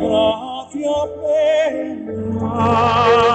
gracia plena.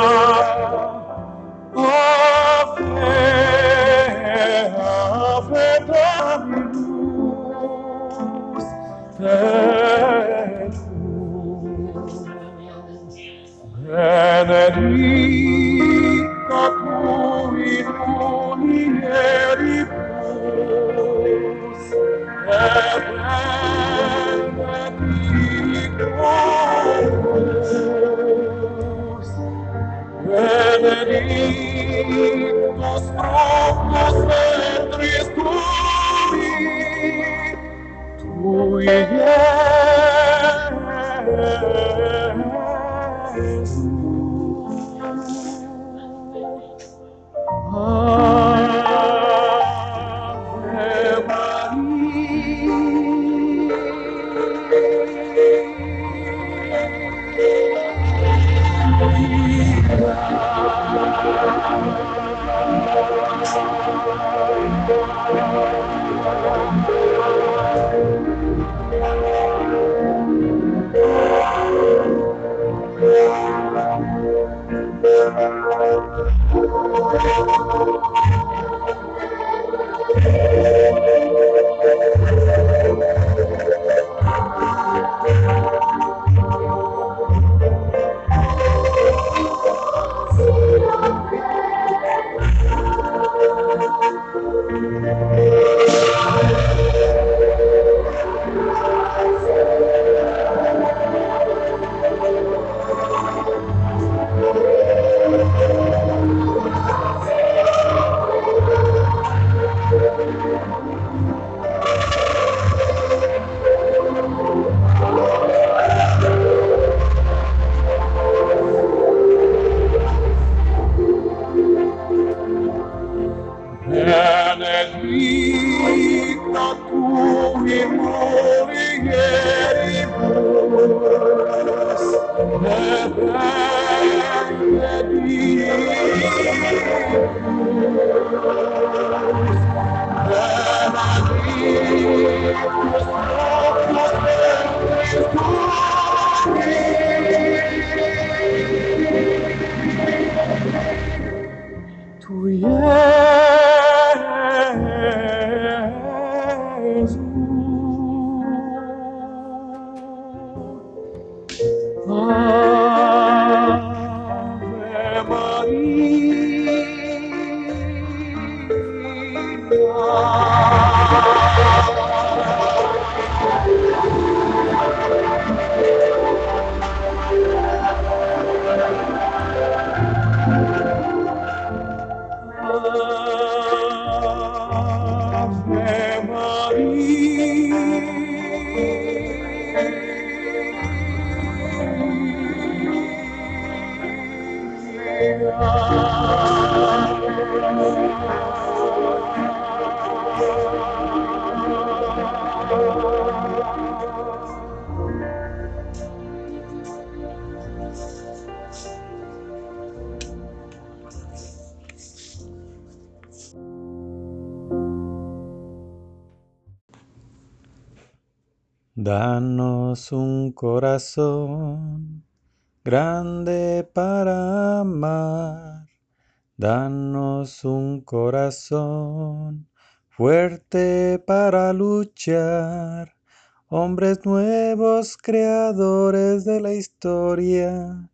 Corazón grande para amar. Danos un corazón fuerte para luchar. Hombres nuevos, creadores de la historia,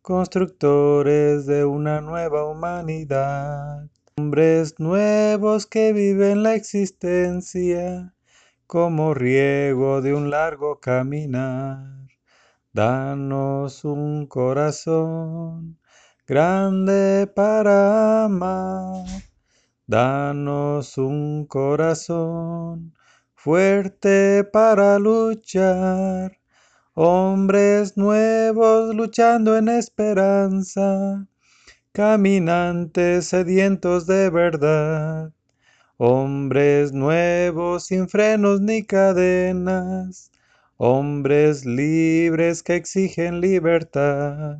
constructores de una nueva humanidad. Hombres nuevos que viven la existencia como riego de un largo caminar. Danos un corazón grande para amar. Danos un corazón fuerte para luchar. Hombres nuevos luchando en esperanza. Caminantes sedientos de verdad. Hombres nuevos sin frenos ni cadenas, hombres libres que exigen libertad.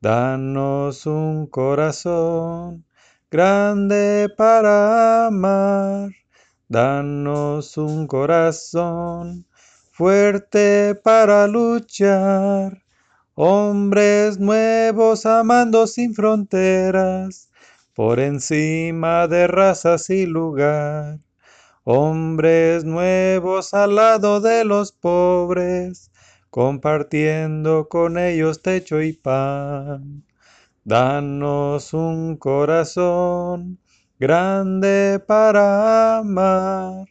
Danos un corazón grande para amar. Danos un corazón fuerte para luchar. Hombres nuevos amando sin fronteras, por encima de razas y lugar. Hombres nuevos al lado de los pobres, compartiendo con ellos techo y pan. Danos un corazón grande para amar.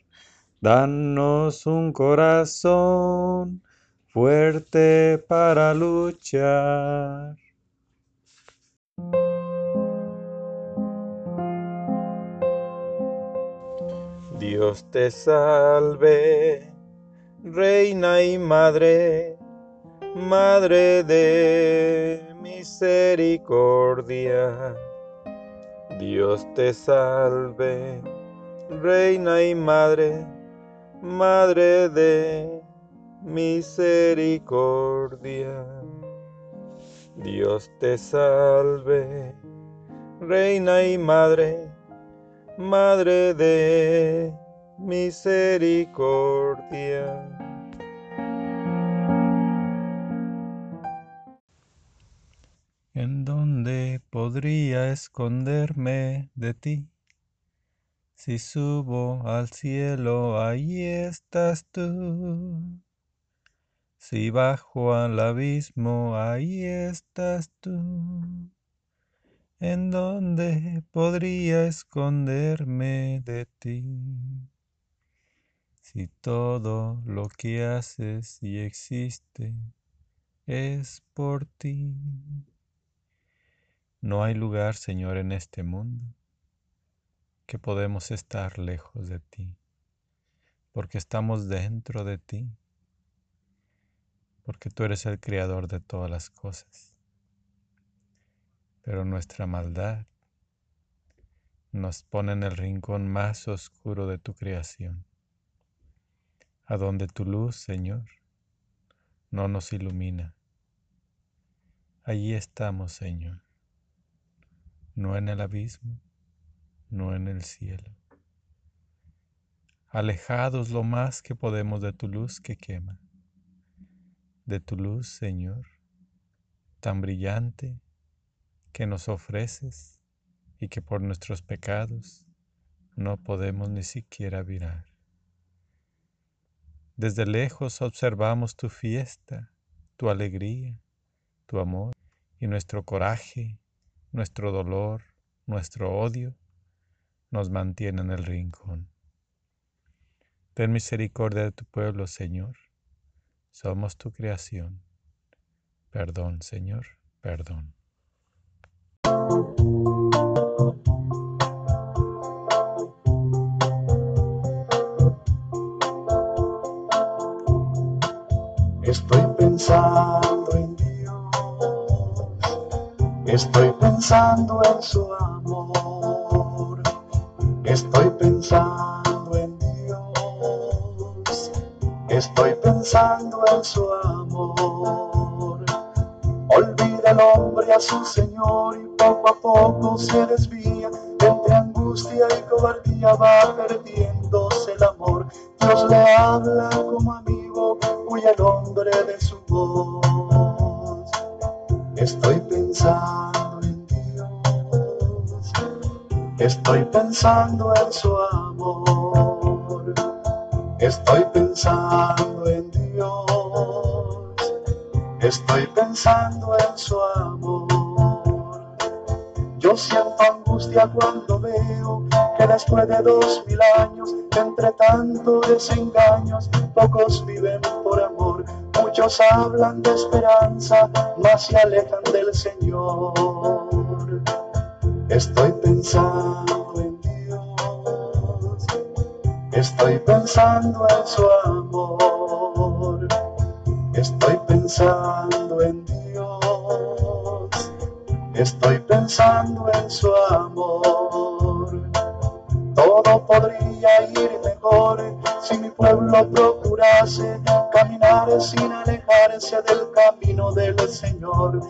Danos un corazón fuerte para luchar. Dios te salve, Reina y Madre, Madre de misericordia. Dios te salve, Reina y Madre, Madre de misericordia. Dios te salve, Reina y Madre, Madre de misericordia. ¿En dónde podría esconderme de ti? Si subo al cielo, ahí estás tú. Si bajo al abismo, ahí estás tú. ¿En dónde podría esconderme de ti? Si todo lo que haces y existe es por ti. No hay lugar, Señor, en este mundo que podemos estar lejos de ti, porque estamos dentro de ti, porque tú eres el creador de todas las cosas. Pero nuestra maldad nos pone en el rincón más oscuro de tu creación, a donde tu luz, Señor, no nos ilumina. Allí estamos, Señor no en el abismo, no en el cielo. Alejados lo más que podemos de tu luz que quema, de tu luz, Señor, tan brillante que nos ofreces y que por nuestros pecados no podemos ni siquiera mirar. Desde lejos observamos tu fiesta, tu alegría, tu amor y nuestro coraje nuestro dolor, nuestro odio, nos mantiene en el rincón. Ten misericordia de tu pueblo, Señor. Somos tu creación. Perdón, Señor, perdón. Estoy pensando en Estoy pensando en su amor. Estoy pensando en Dios. Estoy pensando en su amor. Olvida el hombre a su Señor poco a poco se desvía. Entre angustia y cobardía va perdiéndose el amor. Dios le habla como amigo, cuya el hombre de su voz. Estoy pensando en Dios, estoy pensando en su amor, estoy pensando en Dios, estoy pensando en su amor. Siento angustia cuando veo que después de dos mil años, entre tantos desengaños, pocos viven por amor Muchos hablan de esperanza, mas se alejan del Señor. Estoy pensando en Dios, estoy pensando en su amor, estoy pensando en Dios, estoy pensando en su amor. Todo podría ir mejor si mi pueblo procurase caminar sin alejarse del camino del Señor.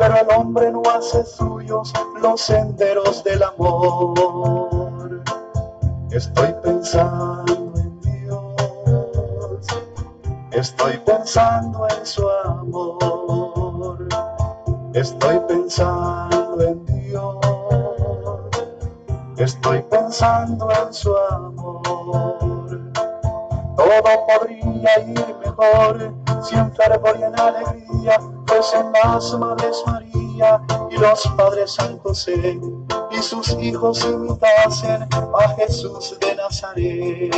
Pero el hombre no hace suyos los senderos del amor. Estoy pensando en Dios, Estoy pensando en su amor, estoy pensando en Dios, estoy pensando en su amor. Todo podría ir mejor si en fervor y en alegría fuesen las madres María y los padres San José y sus hijos imitasen a Jesús de Nazaret.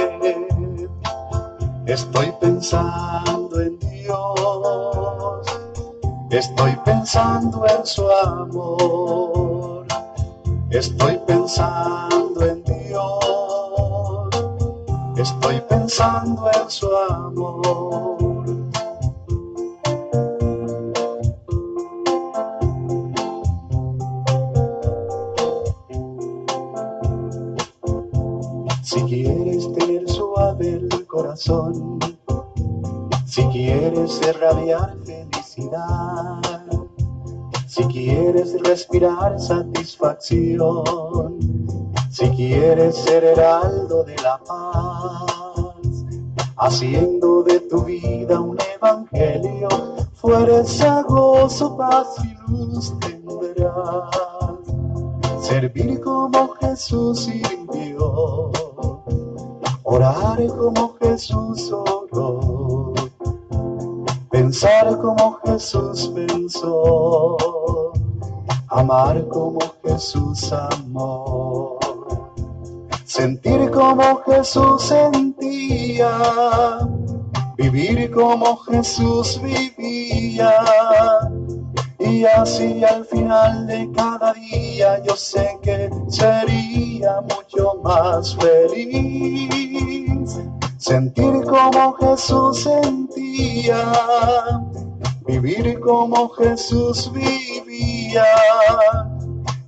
Estoy pensando en Dios, estoy pensando en su amor, estoy pensando en Dios, estoy pensando en su amor. Si quieres tener suave el corazón, si quieres irradiar felicidad, si quieres respirar satisfacción, si quieres ser heraldo de la paz, haciendo de tu vida un evangelio, fuerza, gozo, paz y luz tendrás. Servir como Jesús sirvió orar como Jesús oró, pensar como Jesús pensó, amar como Jesús amó, sentir como Jesús sentía, vivir como Jesús vivía. Y así al final de cada día yo sé que sería mucho más feliz. Sentir como Jesús sentía, vivir como Jesús vivía.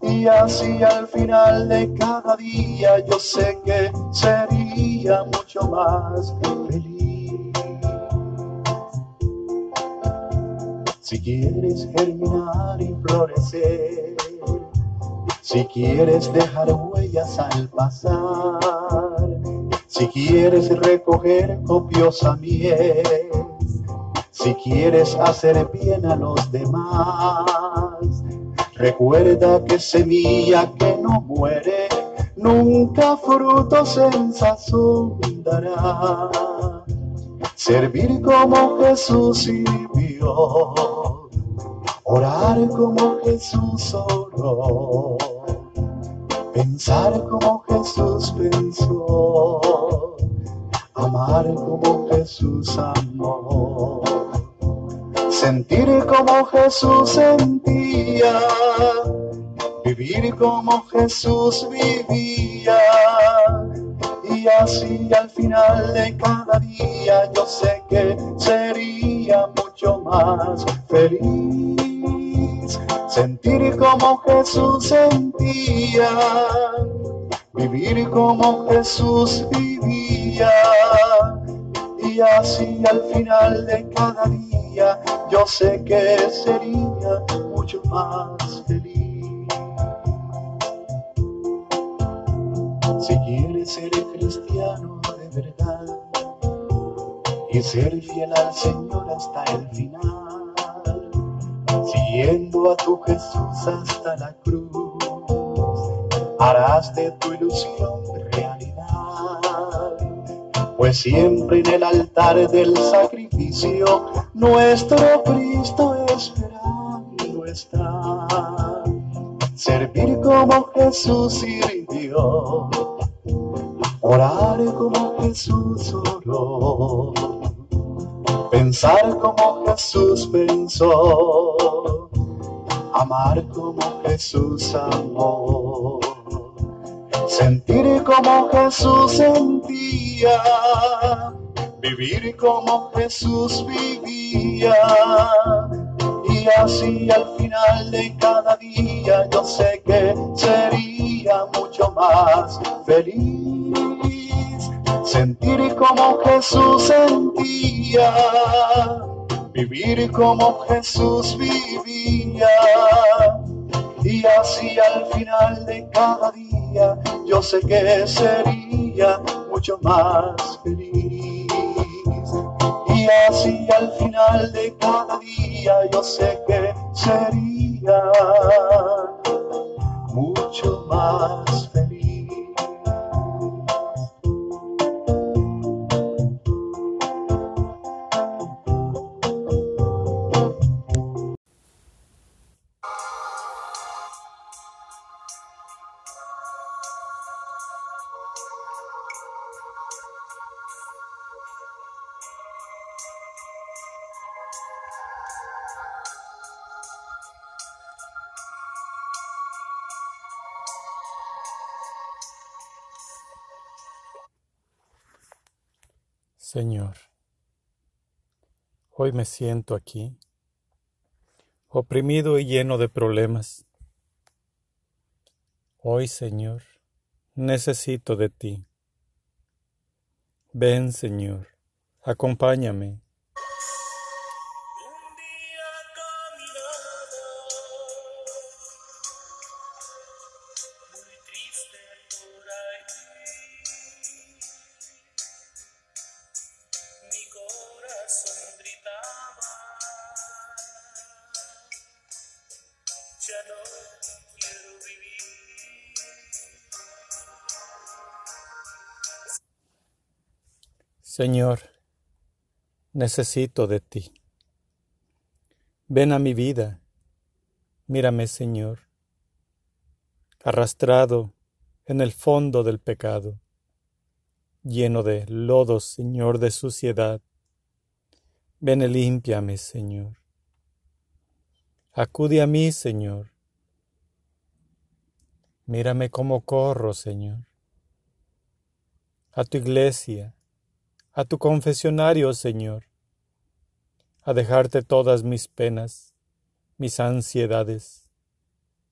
Y así al final de cada día yo sé que sería mucho más feliz. Si quieres germinar y florecer, si quieres dejar huellas al pasar, si quieres recoger copiosa miel, si quieres hacer bien a los demás, recuerda que semilla que no muere, nunca frutos en sazón dará. Servir como Jesús sirvió orar como Jesús oró, pensar como Jesús pensó, amar como Jesús amó, sentir como Jesús sentía, vivir como Jesús vivía. Y así al final de cada día yo sé que sería mucho más feliz. Sentir como Jesús sentía, vivir como Jesús vivía. Y así al final de cada día yo sé que sería mucho más feliz. Si quieres ser cristiano de verdad y ser fiel al Señor hasta el final siguiendo a tu Jesús hasta la cruz, harás de tu ilusión realidad, pues siempre en el altar del sacrificio nuestro Cristo esperando está. Servir como Jesús sirvió, orar como Jesús oró pensar como Jesús pensó, amar como Jesús amó, sentir como Jesús sentía, vivir como Jesús vivía. Y así al final de cada día yo sé que sería mucho más feliz sentir como Jesús sentía, vivir como Jesús vivía. Y así al final de cada día yo sé que sería mucho más feliz. Y así al final de cada día yo sé que sería mucho más feliz. Señor, hoy me siento aquí, oprimido y lleno de problemas. Hoy, Señor, necesito de ti. Ven, Señor, acompáñame. Señor, necesito de ti. Ven a mi vida. Mírame, Señor, arrastrado en el fondo del pecado, lleno de lodo, Señor, de suciedad. Ven y límpiame, Señor. Acude a mí, Señor. Mírame cómo corro, Señor. A tu iglesia, a tu confesionario, Señor, a dejarte todas mis penas, mis ansiedades,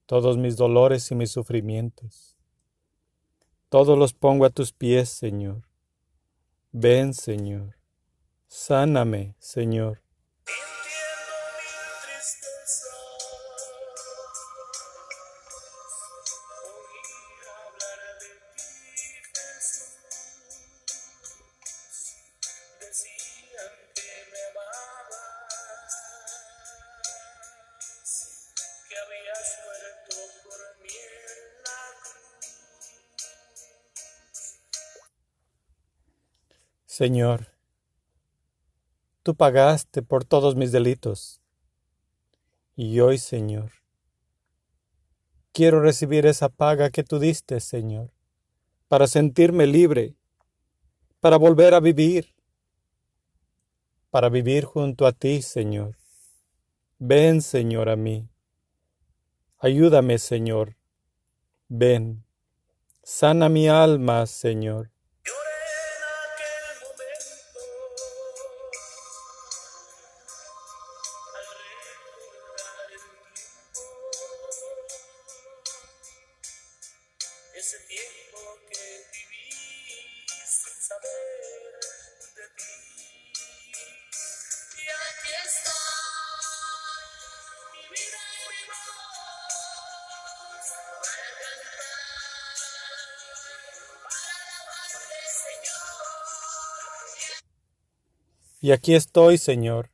todos mis dolores y mis sufrimientos. Todos los pongo a tus pies, Señor. Ven, Señor. Sáname, Señor. Señor, tú pagaste por todos mis delitos. Y hoy, Señor, quiero recibir esa paga que tú diste, Señor, para sentirme libre, para volver a vivir, para vivir junto a ti, Señor. Ven, Señor, a mí. Ayúdame, Señor. Ven. Sana mi alma, Señor. Y aquí estoy, Señor.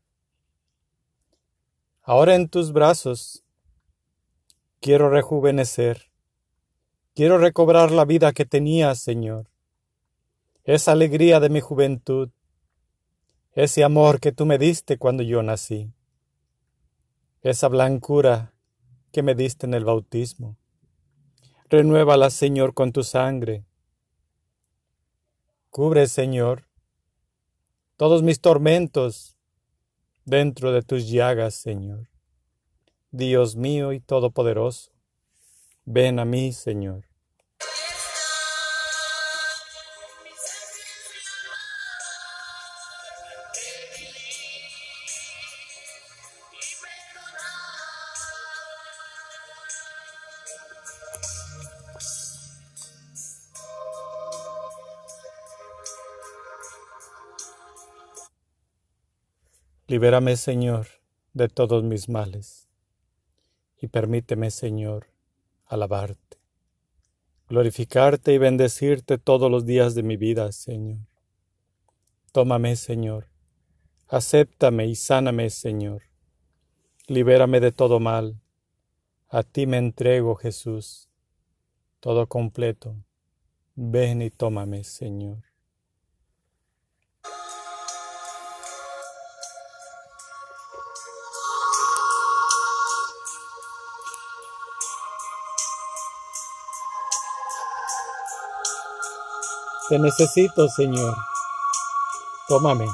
Ahora en tus brazos quiero rejuvenecer. Quiero recobrar la vida que tenía, Señor. Esa alegría de mi juventud. Ese amor que tú me diste cuando yo nací. Esa blancura que me diste en el bautismo. Renuévala, Señor, con tu sangre. Cubre, Señor, todos mis tormentos dentro de tus llagas, Señor. Dios mío y todopoderoso, ven a mí, Señor. Libérame, Señor, de todos mis males, y permíteme, Señor, alabarte, glorificarte y bendecirte todos los días de mi vida, Señor. Tómame, Señor, Acéptame y sáname, Señor. Libérame de todo mal. A ti me entrego, Jesús, todo completo. Ven y tómame, Señor. Te necesito, Señor. Tómame.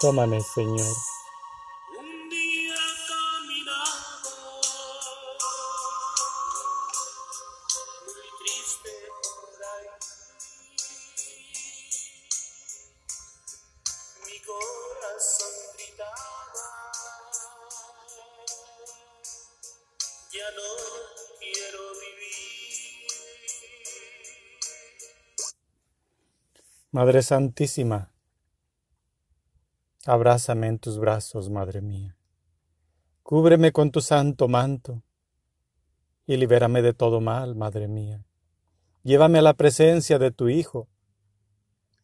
Tómame, Señor. Madre Santísima, abrázame en tus brazos, Madre mía. Cúbreme con tu santo manto y libérame de todo mal, Madre mía. Llévame a la presencia de tu Hijo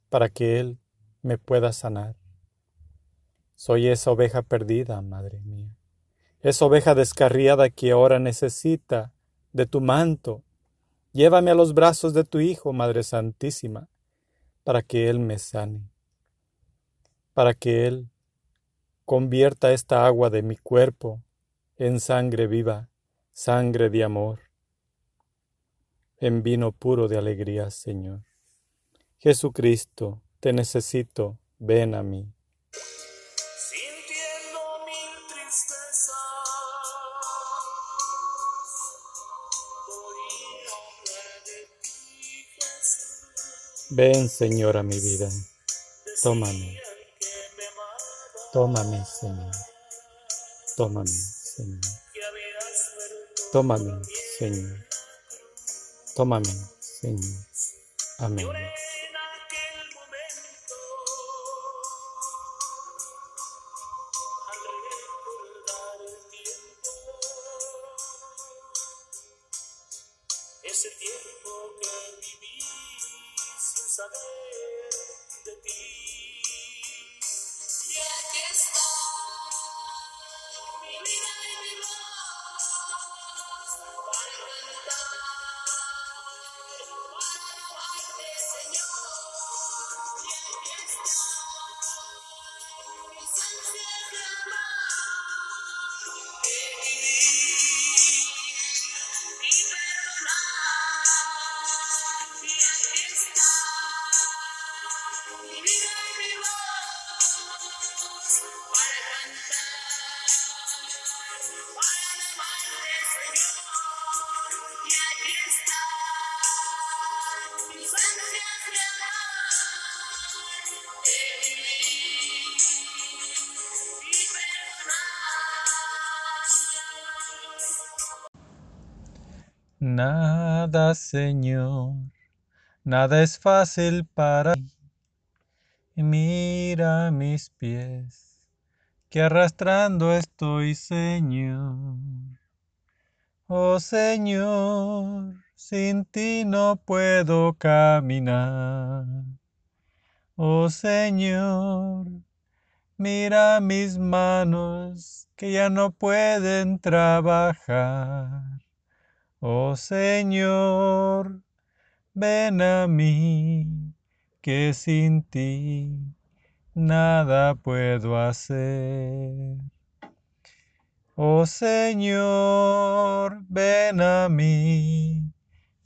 para que Él me pueda sanar. Soy esa oveja perdida, Madre mía. Esa oveja descarriada que ahora necesita de tu manto. Llévame a los brazos de tu Hijo, Madre Santísima, para que Él me sane, para que Él convierta esta agua de mi cuerpo en sangre viva, sangre de amor, en vino puro de alegría, Señor. Jesucristo, te necesito, ven a mí. Ven, Señor, a mi vida. Tómame, tómame, Señor. Tómame, Señor. Tómame, Señor. Tómame, Señor. Amén. Nada, Señor, nada es fácil para ti. Mira mis pies, que arrastrando estoy, Señor. Oh Señor, sin ti no puedo caminar. Oh Señor, mira mis manos que ya no pueden trabajar. Oh Señor, ven a mí, que sin ti nada puedo hacer. Oh Señor, ven a mí,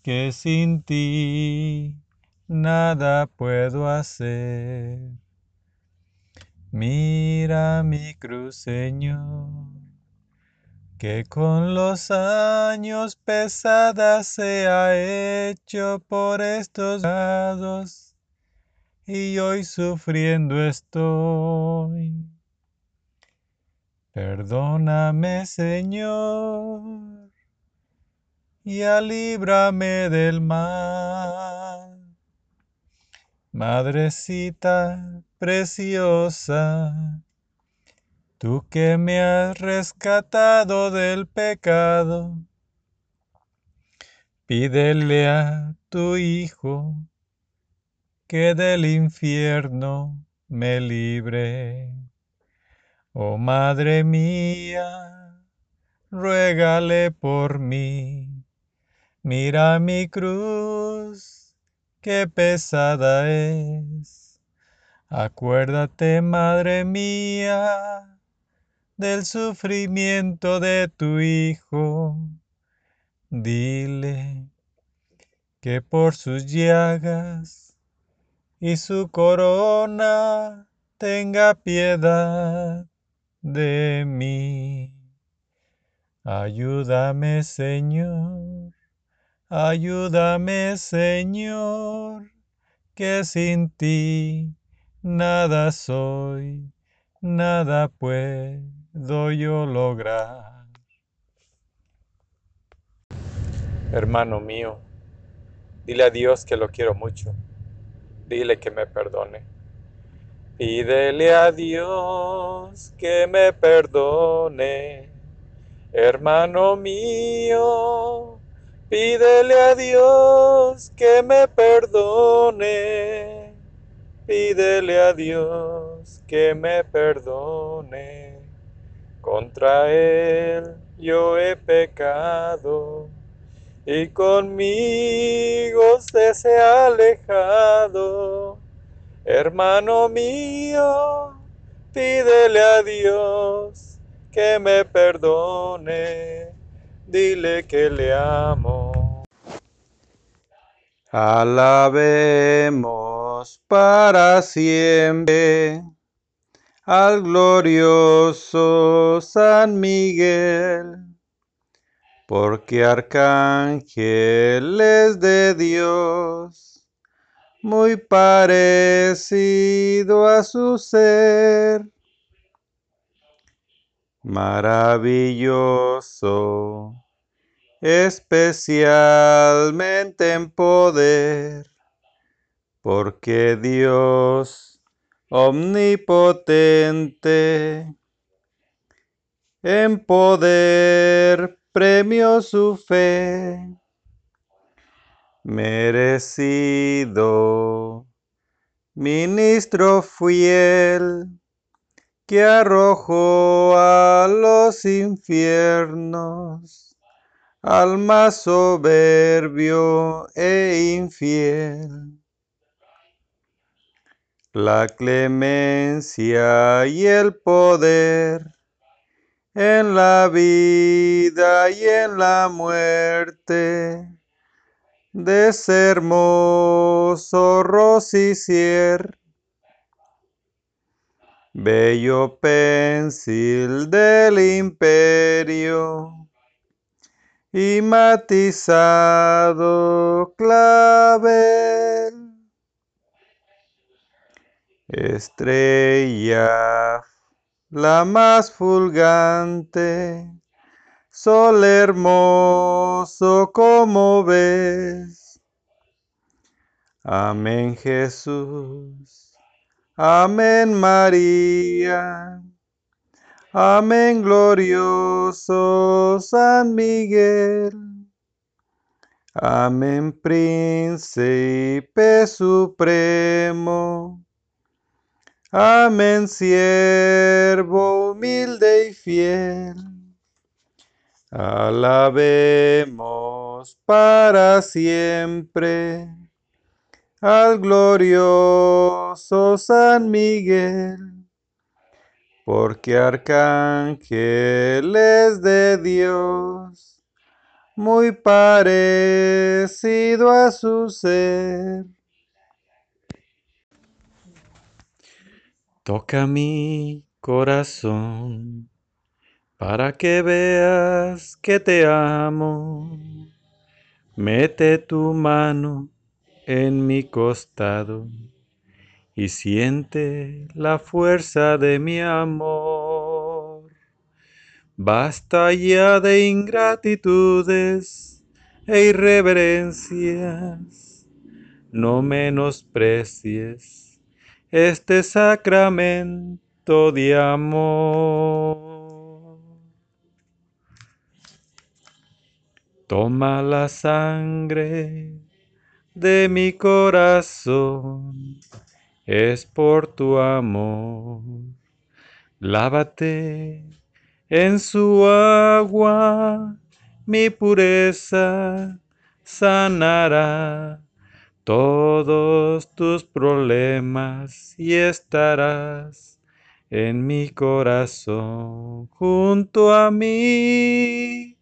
que sin ti nada puedo hacer. Mira mi cruz, Señor, que con los años pesada se ha hecho por estos lados, y hoy sufriendo estoy. Perdóname, Señor, y alíbrame del mal. Madrecita preciosa, tú que me has rescatado del pecado, pídele a tu Hijo que del infierno me libre. Oh Madre mía, ruégale por mí. Mira mi cruz, qué pesada es. Acuérdate, Madre mía, del sufrimiento de tu Hijo. Dile que por sus llagas y su corona tenga piedad de mí. Ayúdame, Señor, ayúdame, Señor, que sin ti nada soy, nada puedo yo lograr. Hermano mío, dile a Dios que lo quiero mucho. Dile que me perdone. Pídele a Dios que me perdone. Hermano mío, pídele a Dios que me perdone. Pídele a Dios que me perdone. Contra Él yo he pecado y conmigo se ha alejado. Hermano mío, pídele a Dios que me perdone, dile que le amo. Alabemos para siempre al glorioso San Miguel porque arcángel es de Dios, muy parecido a su ser, maravilloso, especialmente en poder, porque Dios omnipotente, en poder premio su fe, merecido, ministro fiel, que arrojó a los infiernos al más soberbio e infiel. La clemencia y el poder en la vida y en la muerte de ese hermoso rosicier, bello pensil del imperio y matizado clavel, estrella la más fulgante, sol hermoso como ves. Amén Jesús, amén María, amén glorioso San Miguel, amén príncipe supremo. Amén, siervo humilde y fiel. Alabemos para siempre al glorioso San Miguel, porque arcángel es de Dios, muy parecido a su ser. Toca mi corazón para que veas que te amo. Mete tu mano en mi costado y siente la fuerza de mi amor. Basta ya de ingratitudes e irreverencias. No menosprecies este sacramento de amor. Toma la sangre de mi corazón es por tu amor. Lávate en su agua, mi pureza sanará todos tus problemas y estarás en mi corazón junto a mí.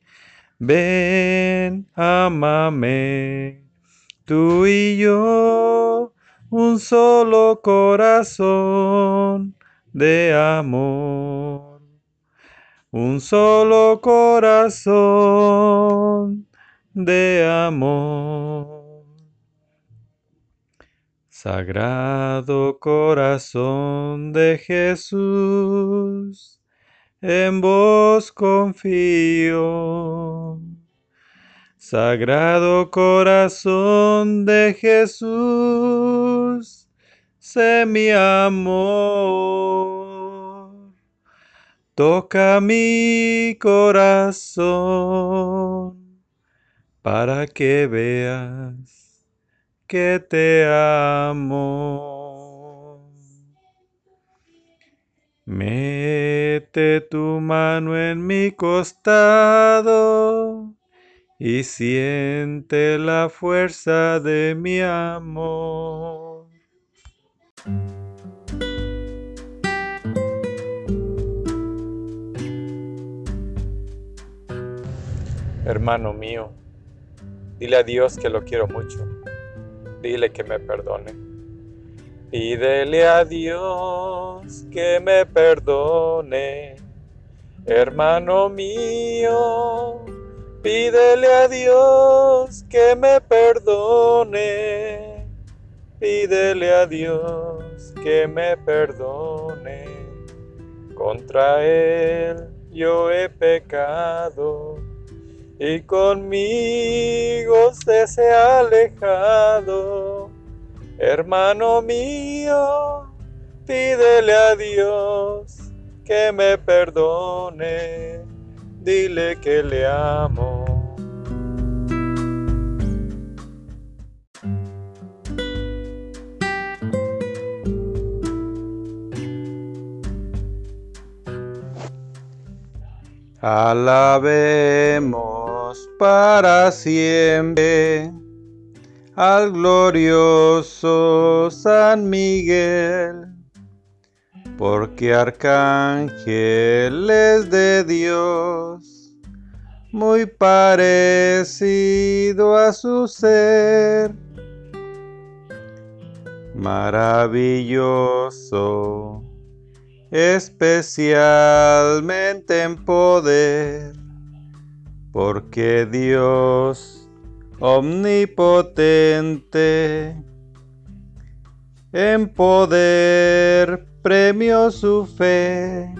Ven, amame, tú y yo, un solo corazón de amor, un solo corazón de amor. Sagrado corazón de Jesús, en vos confío. Sagrado corazón de Jesús, sé mi amor. Toca mi corazón para que veas que te amo. Mete tu mano en mi costado y siente la fuerza de mi amor. Hermano mío, dile a Dios que lo quiero mucho dile que me perdone. Pídele a Dios que me perdone, hermano mío. Pídele a Dios que me perdone. Pídele a Dios que me perdone. Contra Él yo he pecado y conmigo se ha alejado. Hermano mío, pídele a Dios que me perdone, dile que le amo. Alabemos para siempre. Al glorioso San Miguel, porque arcángel es de Dios, muy parecido a su ser, maravilloso especialmente en poder, porque Dios omnipotente en poder premió su fe,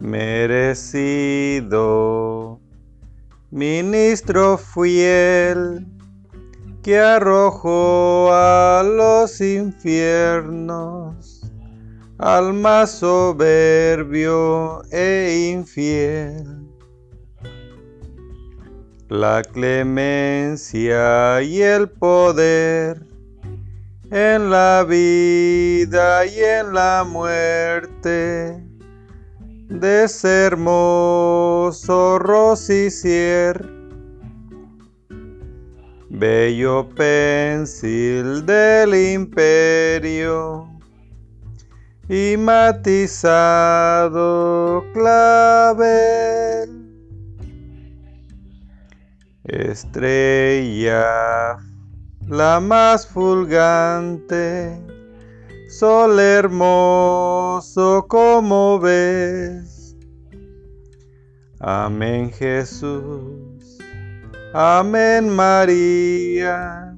merecido ministro fiel que arrojó a los infiernos al más soberbio e infiel. La clemencia y el poder en la vida y en la muerte de ese hermoso rosicier, bello pensil del imperio y matizado clavel. Estrella, la más fulgante, sol hermoso como ves. Amén Jesús, amén María.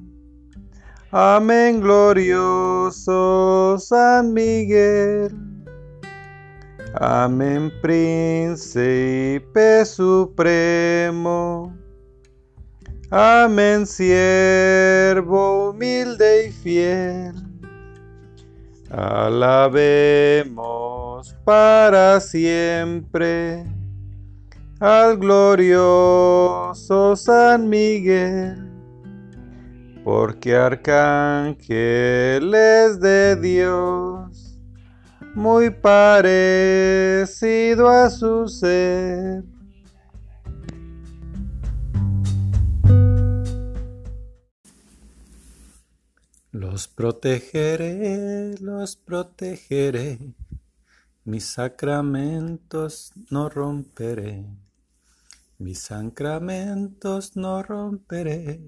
Amén, glorioso San Miguel. Amén, príncipe supremo. Amén, siervo humilde y fiel. Alabemos para siempre al glorioso San Miguel porque arcángel es de Dios, muy parecido a su ser. Los protegeré, los protegeré, mis sacramentos no romperé, mis sacramentos no romperé,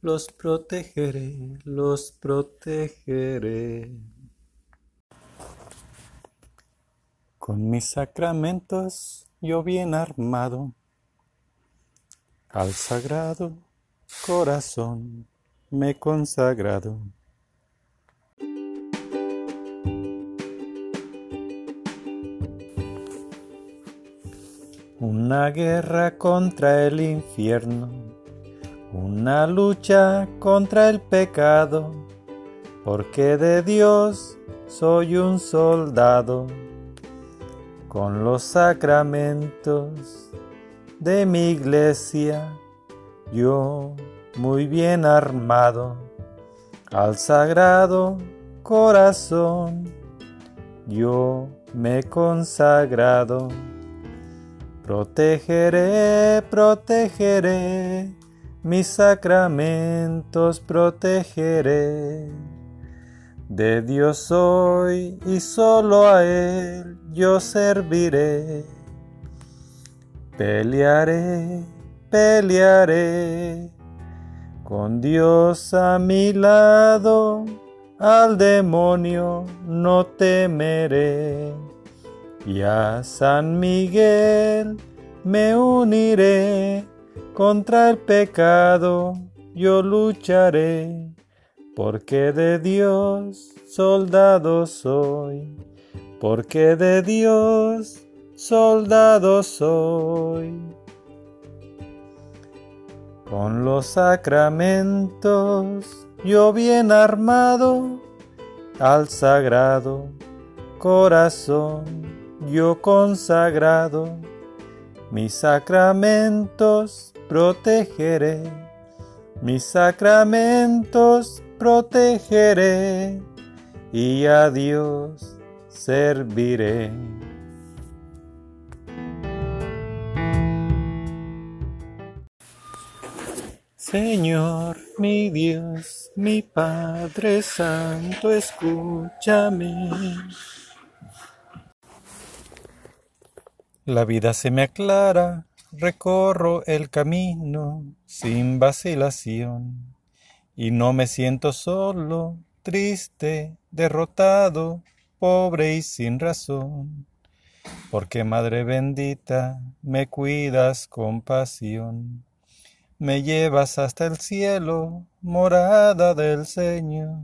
los protegeré, los protegeré. Con mis sacramentos yo bien armado, al sagrado corazón me he consagrado. Una guerra contra el infierno, una lucha contra el pecado, porque de Dios soy un soldado, con los sacramentos de mi iglesia yo muy bien armado al sagrado corazón. Yo me he consagrado protegeré protegeré mis sacramentos protegeré. De Dios soy y solo a Él yo serviré. Pelearé pelearé con Dios a mi lado, al demonio no temeré. Y a San Miguel me uniré, contra el pecado yo lucharé, porque de Dios soldado soy, porque de Dios soldado soy con los sacramentos, yo bien armado, al sagrado corazón. Yo consagrado, mis sacramentos protegeré, mis sacramentos protegeré. Y a Dios serviré. Señor, mi Dios, mi Padre Santo, escúchame. La vida se me aclara, recorro el camino sin vacilación y no me siento solo, triste, derrotado, pobre y sin razón, porque Madre bendita, me cuidas con pasión me llevas hasta el cielo, morada del Señor.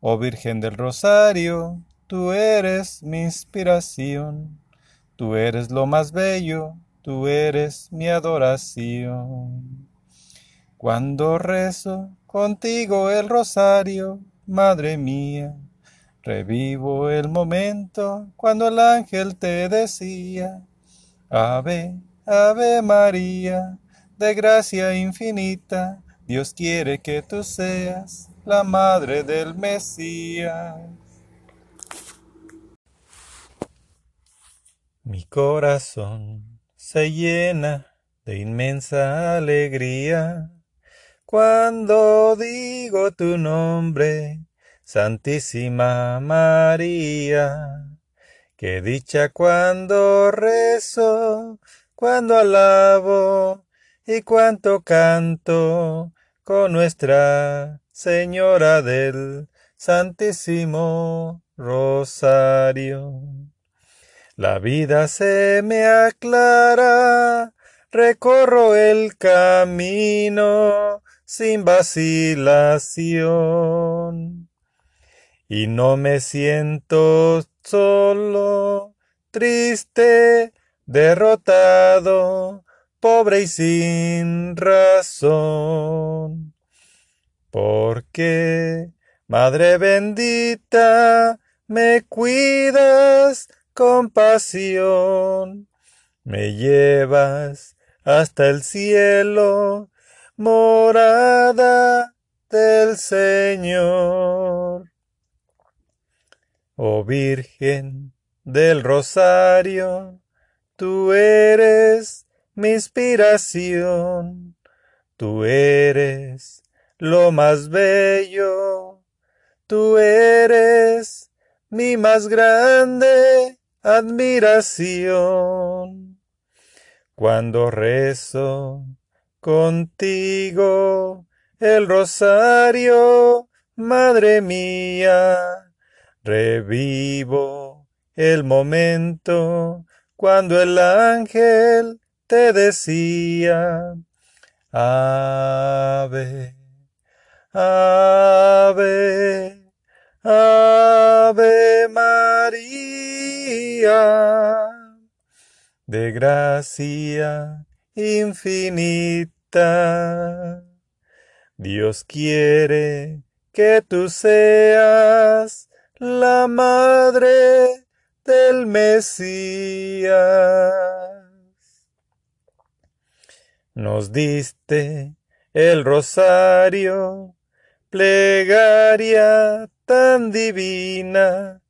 Oh Virgen del Rosario, tú eres mi inspiración, tú eres lo más bello, tú eres mi adoración. Cuando rezo contigo el rosario, Madre mía, revivo el momento cuando el ángel te decía, Ave, Ave María, de gracia infinita, Dios quiere que tú seas la madre del Mesías. Mi corazón se llena de inmensa alegría cuando digo tu nombre, Santísima María. Qué dicha cuando rezo, cuando alabo, y cuánto canto con Nuestra Señora del Santísimo Rosario. La vida se me aclara, recorro el camino sin vacilación. Y no me siento solo, triste, derrotado, pobre y sin razón. Porque, Madre bendita, me cuidas con pasión, me llevas hasta el cielo, morada del Señor. Oh Virgen del Rosario, tú eres mi inspiración, tú eres lo más bello, tú eres mi más grande admiración. Cuando rezo contigo el rosario, Madre mía, revivo el momento cuando el ángel te decía, Ave, Ave, Ave María, de gracia infinita. Dios quiere que tú seas la madre del Mesías. Nos diste el rosario, plegaria tan divina,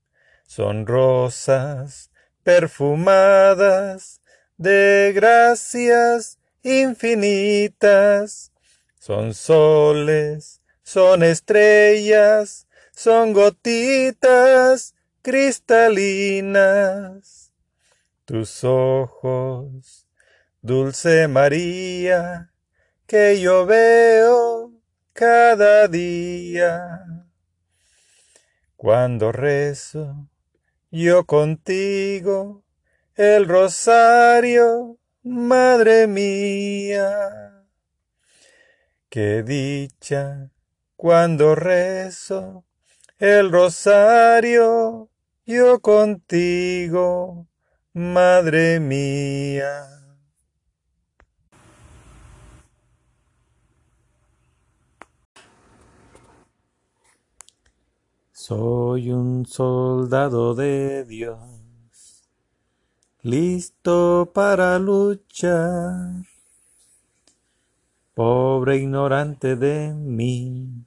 son rosas perfumadas de gracias infinitas, son soles, son estrellas, son gotitas cristalinas. Tus ojos, dulce María, que yo veo cada día. Cuando rezo yo contigo el rosario, Madre mía. Qué dicha cuando rezo el rosario, yo contigo, Madre mía. Soy un soldado de Dios, listo para luchar. Pobre ignorante de mí,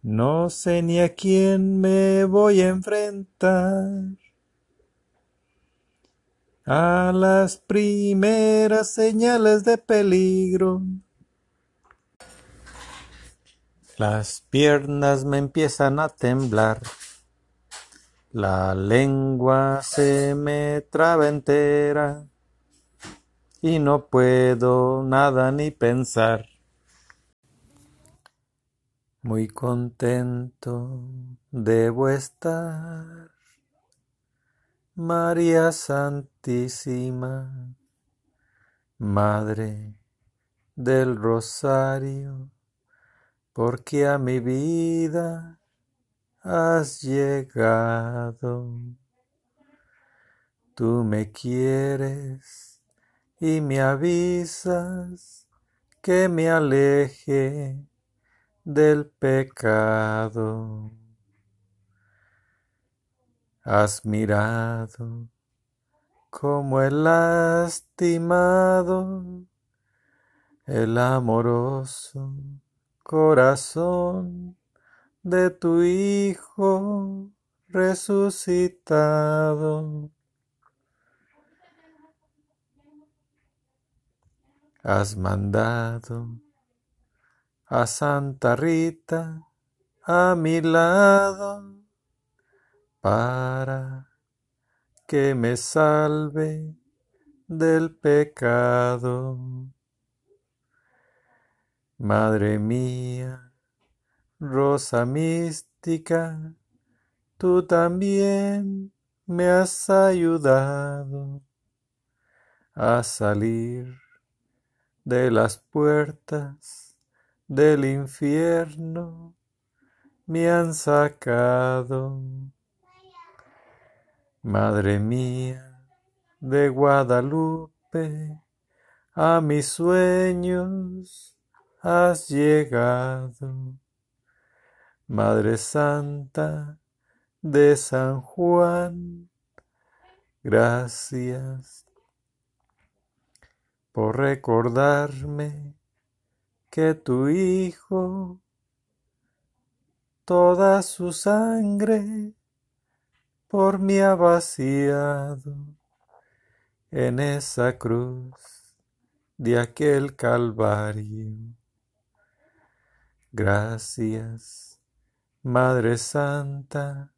no sé ni a quién me voy a enfrentar. A las primeras señales de peligro, las piernas me empiezan a temblar, la lengua se me traba entera. Y no puedo nada ni pensar. Muy contento debo estar, María Santísima, Madre del Rosario, porque a mi vida has llegado. Tú me quieres y me avisas que me aleje del pecado. Has mirado como el lastimado, el amoroso corazón de tu Hijo resucitado. Has mandado a Santa Rita a mi lado para que me salve del pecado. Madre mía, rosa mística, tú también me has ayudado a salir de las puertas del infierno, me han sacado. Madre mía de Guadalupe, a mis sueños has llegado. Madre Santa de San Juan, gracias por recordarme que tu Hijo, toda su sangre, por mí ha vaciado en esa cruz de aquel Calvario. Gracias, Madre Santa,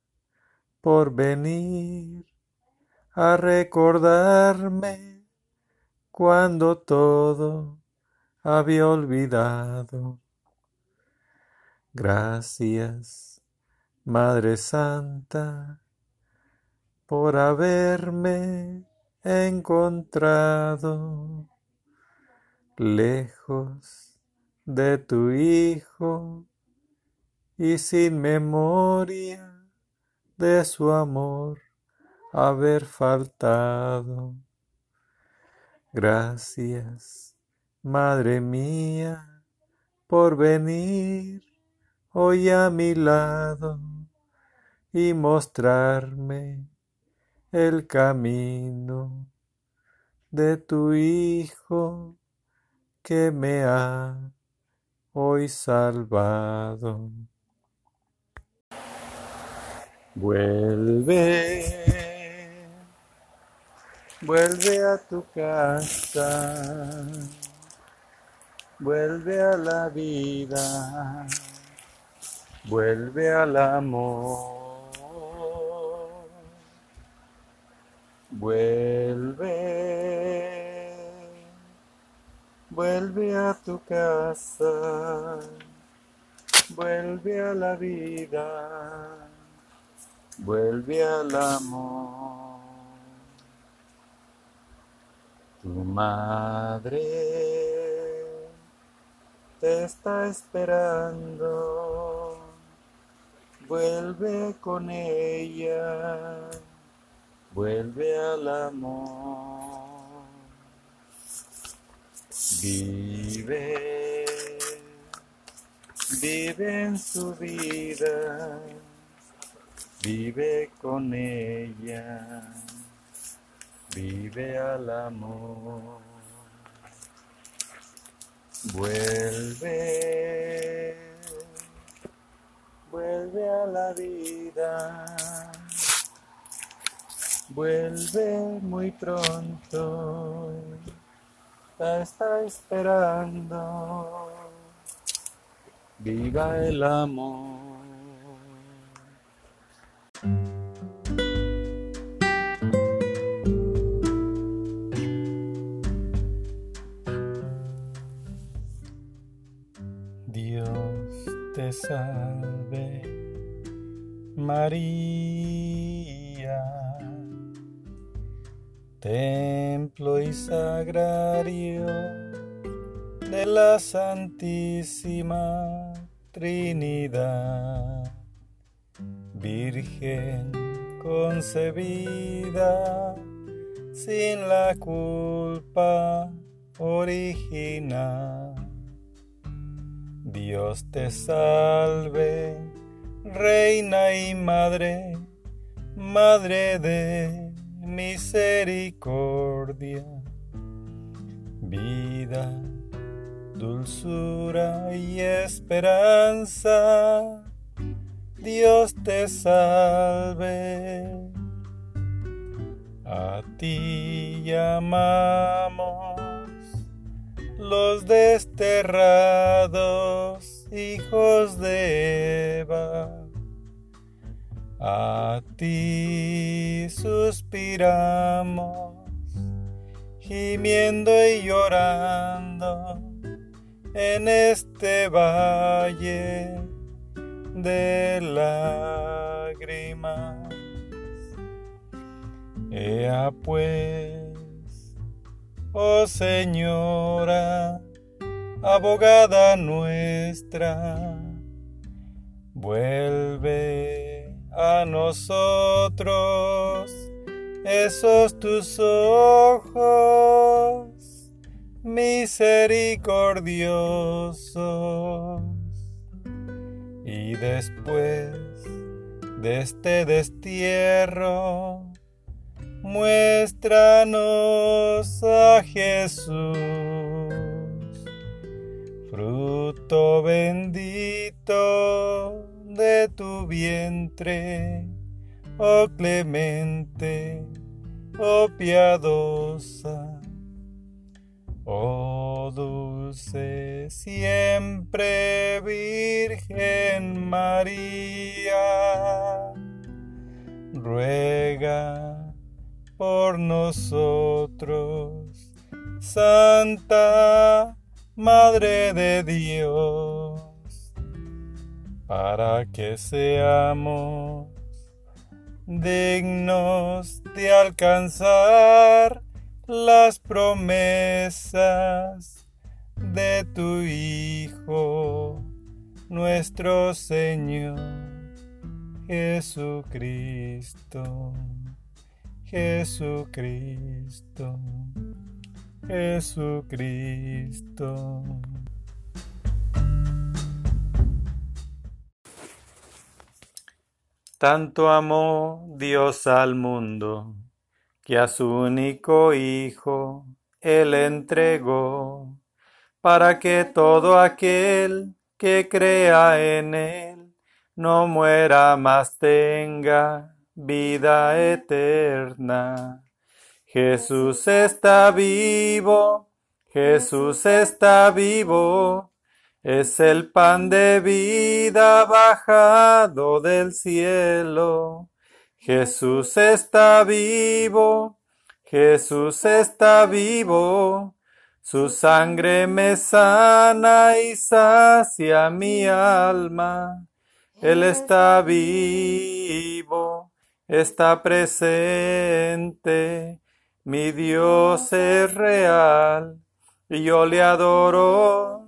por venir a recordarme cuando todo había olvidado. Gracias, Madre Santa, por haberme encontrado lejos de tu Hijo y sin memoria de su amor haber faltado. Gracias, Madre mía, por venir hoy a mi lado y mostrarme el camino de tu Hijo que me ha hoy salvado. Vuelve, vuelve a tu casa, vuelve a la vida, vuelve al amor, vuelve, vuelve a tu casa, vuelve a la vida vuelve al amor. Tu madre te está esperando, vuelve con ella, vuelve al amor. Vive, vive en su vida Vive con ella, vive al amor. Vuelve, vuelve a la vida. Vuelve muy pronto, está esperando. Viva el amor. Dios te salve, María, sagrario de la Santísima Trinidad, Virgen concebida sin la culpa original. Dios te salve, Reina y Madre, Madre de misericordia, vida, dulzura y esperanza. Dios te salve. A ti llamamos los desterrados hijos de Eva. A ti suspiramos, gimiendo y llorando en este valle de lágrimas. Ea pues, oh Señora, abogada nuestra, vuelve a nosotros esos tus ojos misericordiosos. Y después de este destierro, muéstranos a Jesús, fruto bendito de tu vientre, oh clemente, oh piadosa, oh dulce siempre Virgen María, ruega por nosotros, Santa Madre de Dios, para que seamos dignos de alcanzar las promesas de tu Hijo, nuestro Señor Jesucristo. Jesucristo. Jesucristo. Tanto amó Dios al mundo que a su único Hijo Él entregó, para que todo aquel que crea en Él no muera más tenga vida eterna. Jesús está vivo, Jesús está vivo, es el pan de vida bajado del cielo. Jesús está vivo, Jesús está vivo, su sangre me sana y sacia mi alma. Él está vivo, está presente, mi Dios es real y yo le adoro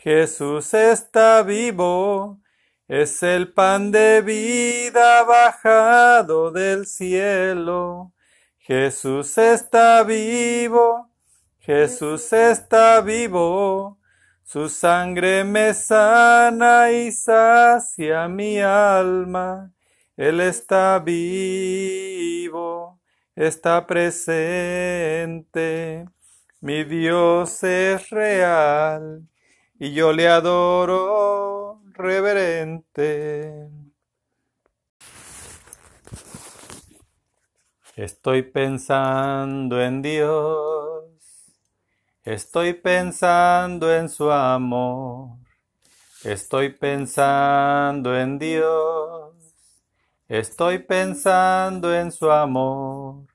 Jesús está vivo, es el pan de vida bajado del cielo. Jesús está vivo, Jesús está vivo, su sangre me sana y sacia mi alma. Él está vivo, está presente. Mi Dios es real y yo le adoro reverente. Estoy pensando en Dios, estoy pensando en su amor, estoy pensando en Dios, estoy pensando en su amor.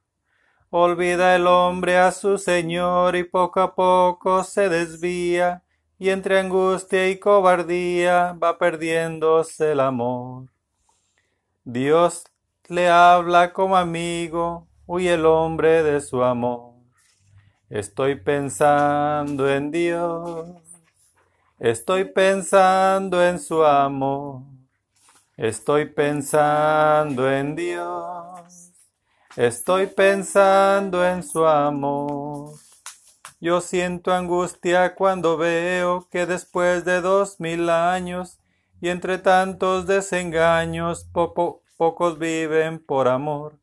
Olvida el hombre a su Señor y poco a poco se desvía y entre angustia y cobardía va perdiéndose el amor. Dios le habla como amigo, huye el hombre de su amor. Estoy pensando en Dios, estoy pensando en su amor, estoy pensando en Dios, estoy pensando en su amor. Yo siento angustia cuando veo que después de dos mil años y entre tantos desengaños poco, pocos viven por amor.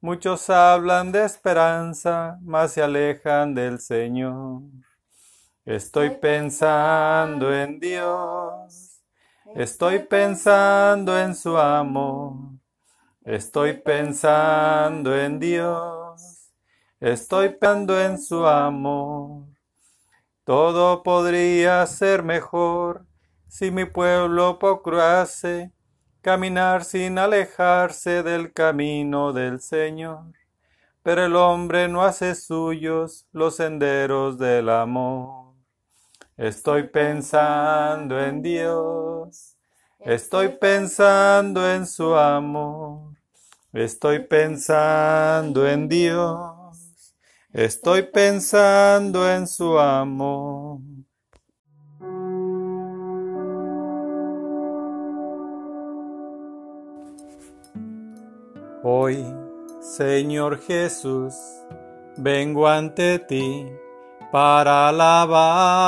Muchos hablan de esperanza, mas se alejan del Señor. Estoy pensando en Dios, estoy pensando en su amor, estoy pensando en Dios, estoy pensando en su amor. Todo podría ser mejor si mi pueblo procurase caminar sin alejarse del camino del Señor. Pero el hombre no hace suyos los senderos del amor. Estoy pensando en Dios, estoy pensando en su amor, estoy pensando en Dios, Estoy pensando en su amor. Hoy, Señor Jesús, vengo ante ti para alabarte.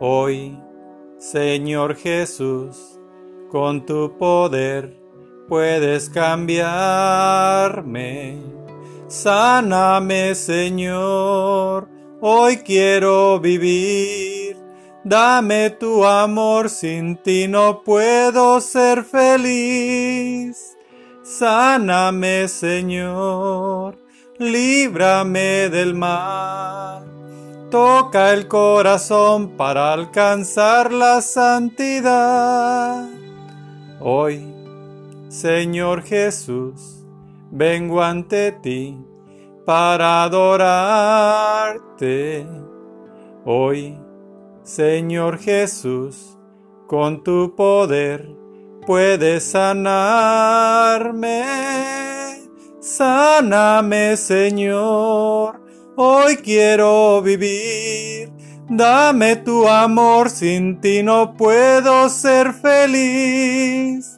Hoy, Señor Jesús, con tu poder puedes cambiarme. Sáname, Señor, hoy quiero vivir. Dame tu amor, sin ti no puedo ser feliz. Sáname, Señor, líbrame del mal. Toca el corazón para alcanzar la santidad. Hoy, Señor Jesús, vengo ante ti para adorarte. Hoy, Señor Jesús, con tu poder puedes sanarme. Sáname, Señor, hoy quiero vivir. Dame tu amor, sin ti no puedo ser feliz.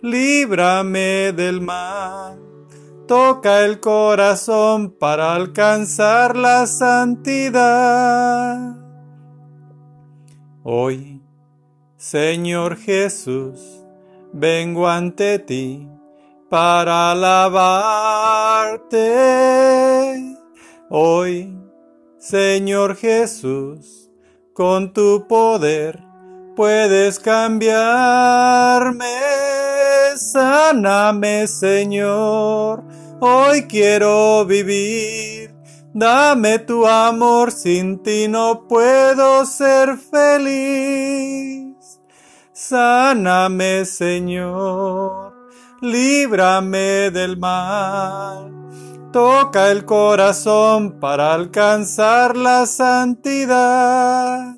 líbrame del mal. Toca el corazón para alcanzar la santidad. Hoy, Señor Jesús, vengo ante ti para alabarte. Hoy, Señor Jesús, con tu poder puedes cambiarme. Sáname, Señor, hoy quiero vivir. Dame tu amor, sin ti no puedo ser feliz. Sáname, Señor, líbrame del mal. Toca el corazón para alcanzar la santidad.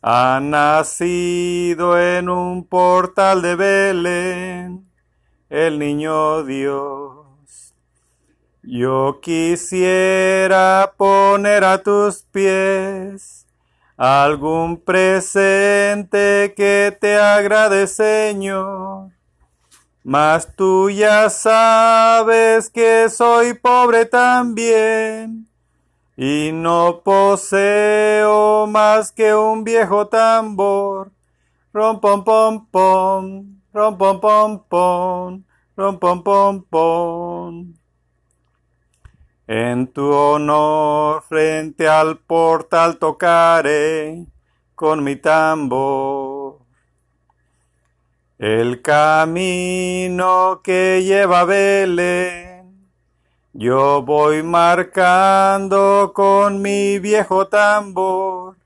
Ha nacido en un portal de Belén el niño Dios. Yo quisiera poner a tus pies algún presente que te agrade, Señor. Mas tú ya sabes que soy pobre también y no poseo más que un viejo tambor. Rom pom pom pom, rom pom pom rom pom pom pom. En tu honor frente al portal tocaré, con mi tambor. El camino que lleva a Belén, yo voy marcando con mi viejo tambor.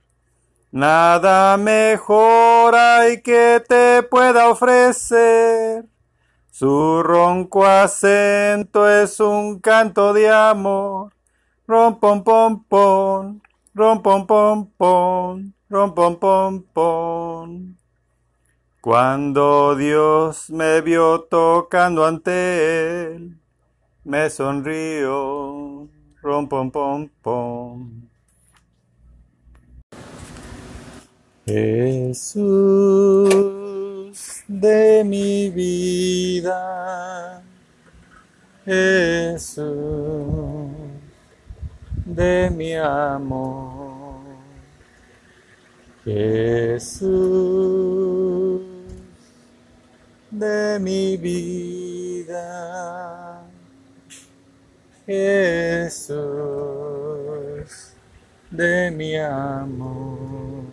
Nada mejor hay que te pueda ofrecer. Su ronco acento es un canto de amor. Rom pom pom pom, rom pom pom pom, rom pom pom pom. Cuando Dios me vio tocando ante él, me sonrió, rom pom pom pom. Jesús de mi vida, Jesús de mi amor, Jesús de mi vida, Jesús de mi amor.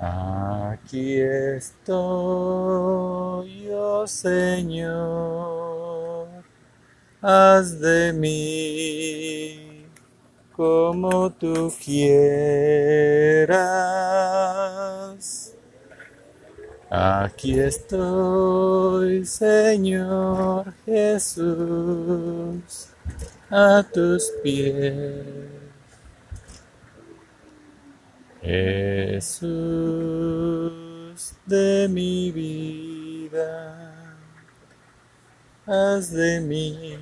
Aquí estoy, oh Señor, haz de mí como tú quieras. Aquí estoy, Señor Jesús, a tus pies. Jesús de mi vida, haz de mí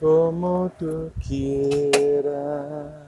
como tú quieras.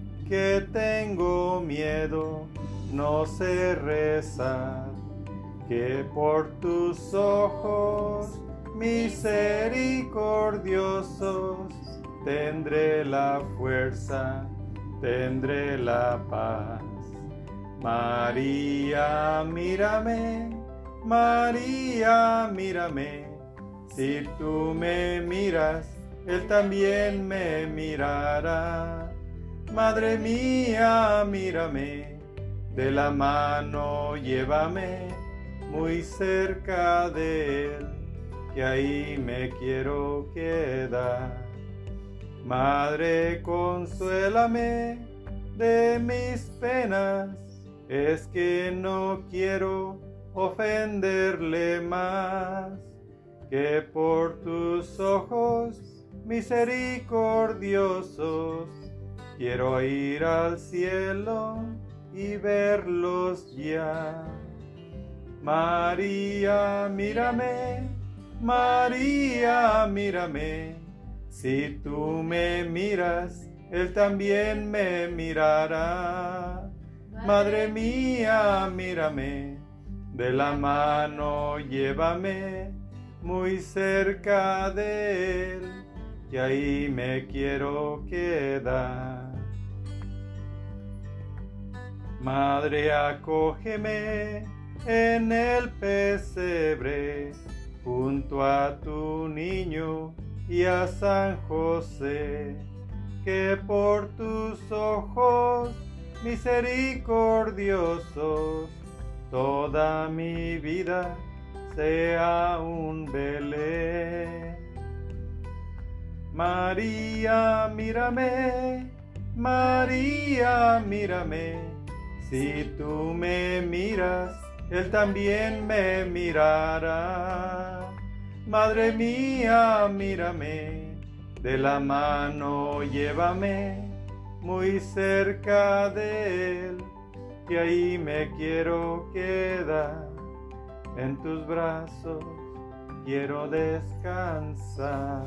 que tengo miedo, no sé rezar, que por tus ojos misericordiosos tendré la fuerza, tendré la paz. María, mírame, María, mírame, si tú me miras, Él también me mirará. Madre mía, mírame, de la mano llévame muy cerca de Él, que ahí me quiero quedar. Madre, consuélame de mis penas, es que no quiero ofenderle más, que por tus ojos misericordiosos quiero ir al cielo y verlos ya. María, mírame, María, mírame, si tú me miras, Él también me mirará. Madre mía, mírame, de la mano llévame muy cerca de Él, que ahí me quiero quedar. Madre, acógeme en el pesebre, junto a tu niño y a San José, que por tus ojos misericordiosos toda mi vida sea un Belén. María, mírame, María, mírame, si tú me miras, Él también me mirará. Madre mía, mírame, de la mano llévame muy cerca de Él, y ahí me quiero quedar en tus brazos, quiero descansar.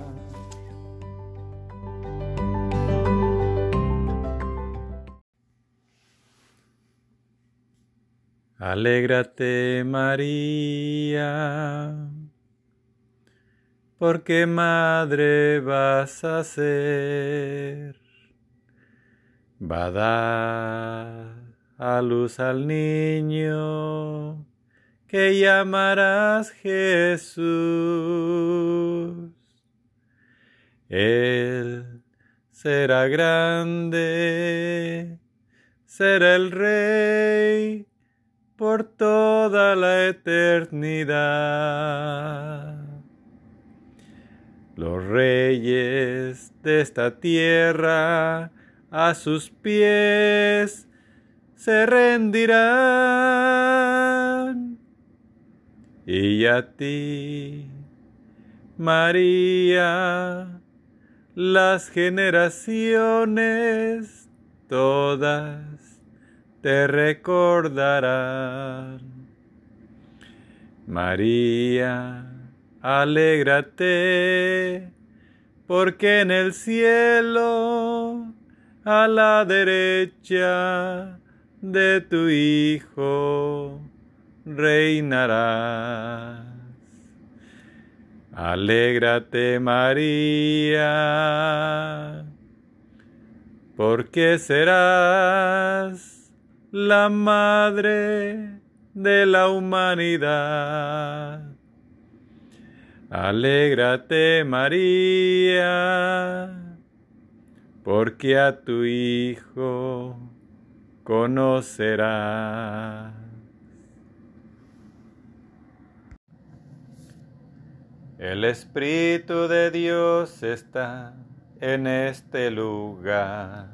Alégrate María, porque madre vas a ser. Va a dar a luz al niño que llamarás Jesús. Él será grande, será el rey por toda la eternidad. Los reyes de esta tierra a sus pies se rendirán. Y a ti, María, las generaciones todas te recordarán. María, alégrate, porque en el cielo, a la derecha de tu Hijo, reinarás. Alégrate María, porque serás la madre de la humanidad. Alégrate María, porque a tu Hijo conocerás. El Espíritu de Dios está en este lugar.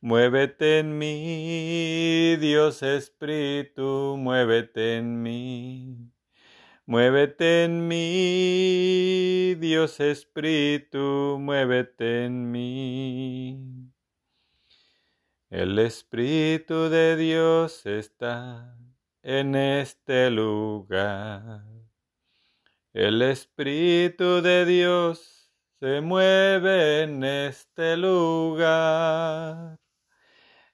Muévete en mí, Dios Espíritu, muévete en mí. Muévete en mí, Dios Espíritu, muévete en mí. El Espíritu de Dios está en este lugar. El Espíritu de Dios se mueve en este lugar.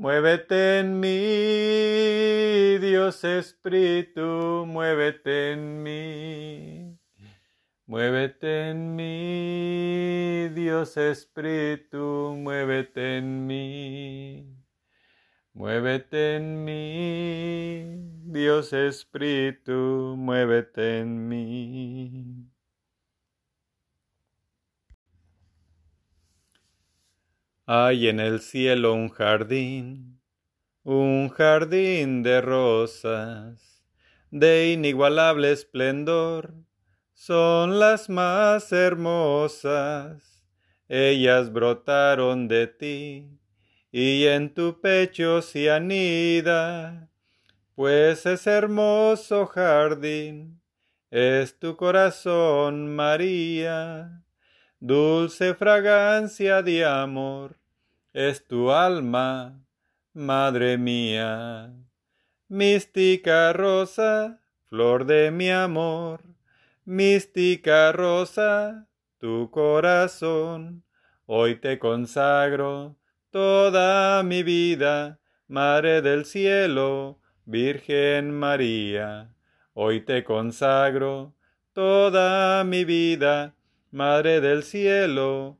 Muévete en mí, Dios Espíritu, muévete en mí. Muévete en mí, Dios Espíritu, muévete en mí. Muévete en mí, Dios Espíritu, muévete en mí. Hay en el cielo un jardín, un jardín de rosas, de inigualable esplendor, son las más hermosas. Ellas brotaron de ti, y en tu pecho se anida, pues es hermoso jardín, es tu corazón, María, dulce fragancia de amor es tu alma, madre mía. Mística rosa, flor de mi amor, mística rosa, tu corazón, hoy te consagro toda mi vida, Madre del cielo, Virgen María. Hoy te consagro toda mi vida, Madre del cielo,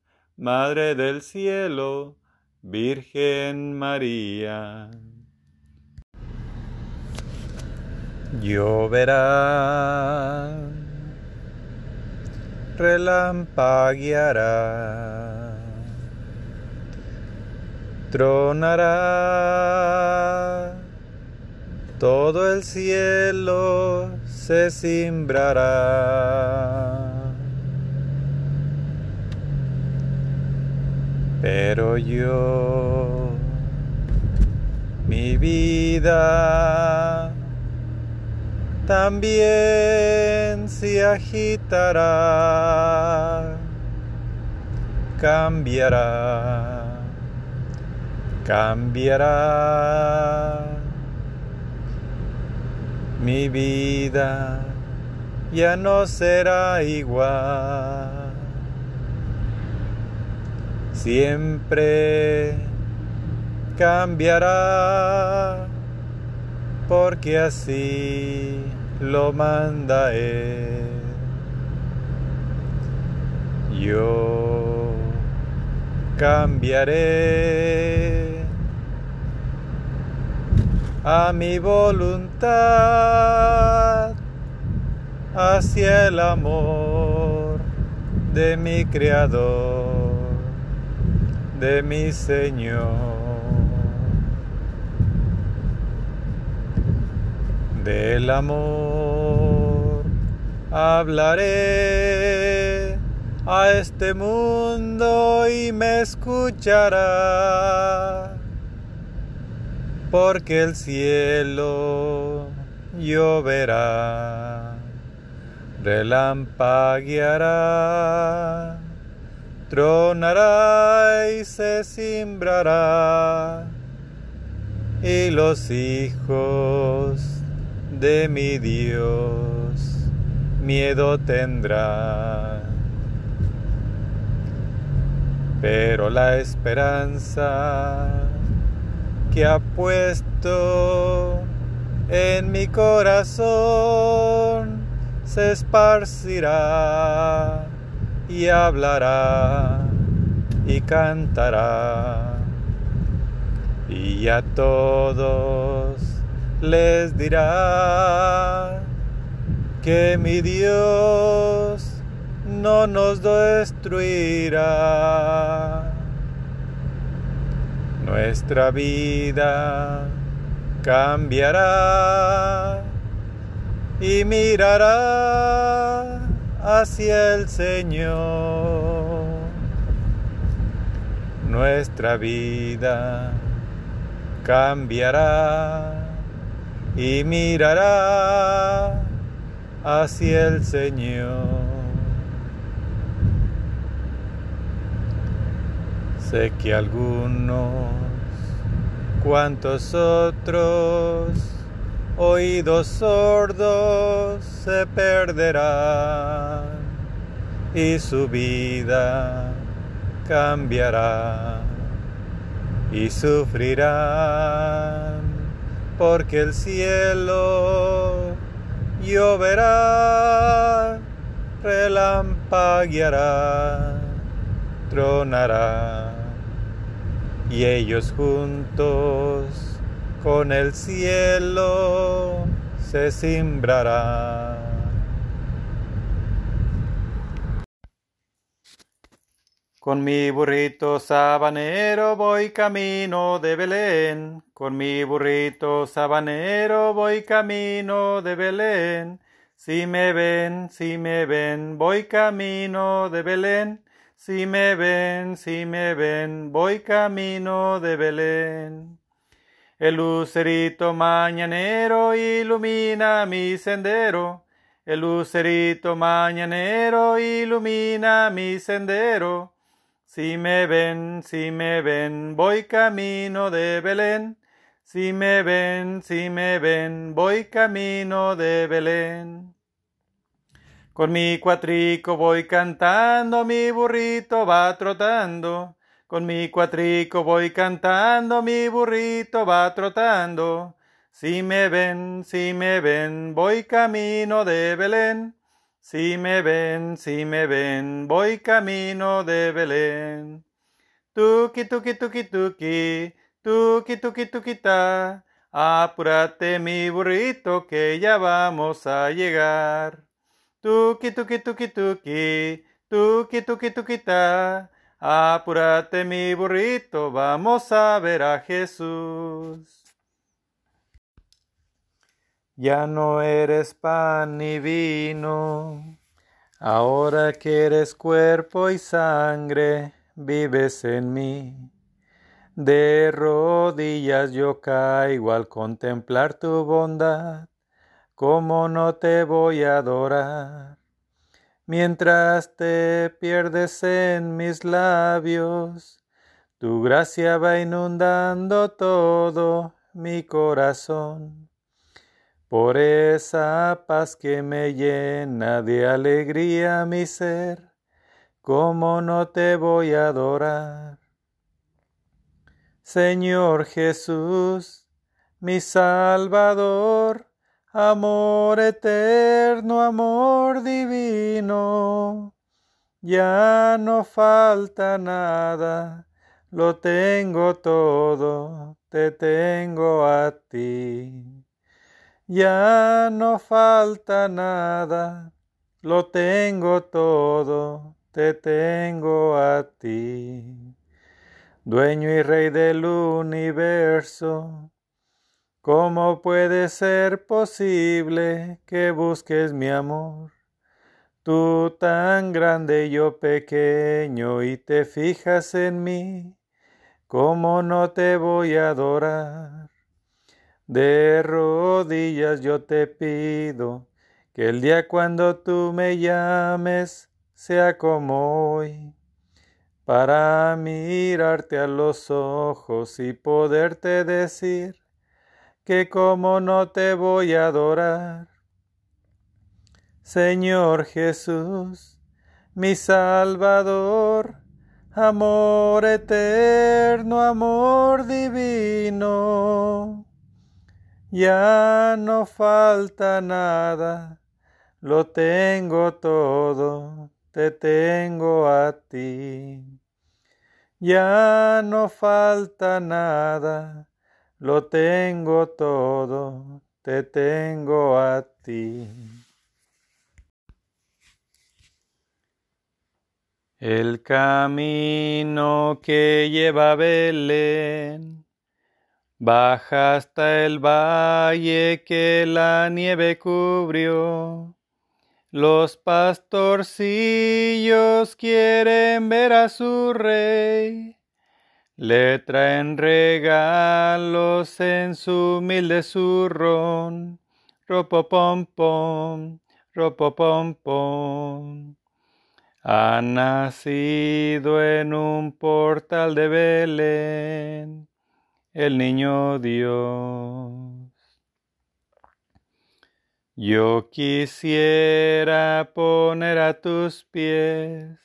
Madre del cielo, Virgen María. Lloverá, relampagueará, tronará, todo el cielo se cimbrará. Pero yo, mi vida, también se agitará, cambiará, cambiará. Mi vida ya no será igual siempre cambiará, porque así lo manda Él. Yo cambiaré a mi voluntad hacia el amor de mi Creador de mi Señor. Del amor hablaré a este mundo y me escuchará, porque el cielo lloverá, relampagueará tronará y se simbrará, y los hijos de mi Dios miedo tendrán. Pero la esperanza que ha puesto en mi corazón se esparcirá y hablará y cantará y a todos les dirá que mi Dios no nos destruirá. Nuestra vida cambiará y mirará hacia el Señor. Nuestra vida cambiará y mirará hacia el Señor. Sé que algunos, cuantos otros, oídos sordos se perderán y su vida cambiará y sufrirán porque el cielo lloverá, relampagueará, tronará y ellos juntos con el cielo se simbrarán. Con mi burrito sabanero voy camino de Belén. Con mi burrito sabanero voy camino de Belén. Si me ven, si me ven, voy camino de Belén. Si me ven, si me ven, voy camino de Belén. El lucerito mañanero ilumina mi sendero. El lucerito mañanero ilumina mi sendero. Si me ven, si me ven, voy camino de Belén. Si me ven, si me ven, voy camino de Belén. Con mi cuatrico voy cantando, mi burrito va trotando. Con mi cuatrico voy cantando, mi burrito va trotando. Si me ven, si me ven, voy camino de Belén. Si me ven, si me ven, voy camino de Belén. Tuki, tuki, tuki, tuki, tuki, tuki, tuki, ta. Apúrate mi burrito que ya vamos a llegar. Tuki, tuki, tuki, tuki, tuki, tuki, tuki, ta. Apúrate mi burrito, vamos a ver a Jesús. Ya no eres pan ni vino, ahora que eres cuerpo y sangre, vives en mí. De rodillas yo caigo al contemplar tu bondad, ¿cómo no te voy a adorar? Mientras te pierdes en mis labios, tu gracia va inundando todo mi corazón. Por esa paz que me llena de alegría mi ser, ¿cómo no te voy a adorar? Señor Jesús, mi Salvador, amor eterno, amor divino, ya no falta nada, lo tengo todo, te tengo a ti. Ya no falta nada, lo tengo todo, te tengo a ti. Dueño y rey del universo, ¿cómo puede ser posible que busques mi amor? Tú tan grande yo pequeño y te fijas en mí, ¿cómo no te voy a adorar? De rodillas yo te pido que el día cuando tú me llames sea como hoy, para mirarte a los ojos y poderte decir que como no te voy a adorar. Señor Jesús, mi Salvador, amor eterno, amor divino. Ya no falta nada, lo tengo todo, te tengo a ti. Ya no falta nada, lo tengo todo, te tengo a ti. El camino que lleva a Belén baja hasta el valle que la nieve cubrió. Los pastorcillos quieren ver a su rey. Le traen regalos en su humilde zurrón. Ropopom pom, ropopom pom. Ha nacido en un portal de Belén el niño Dios. Yo quisiera poner a tus pies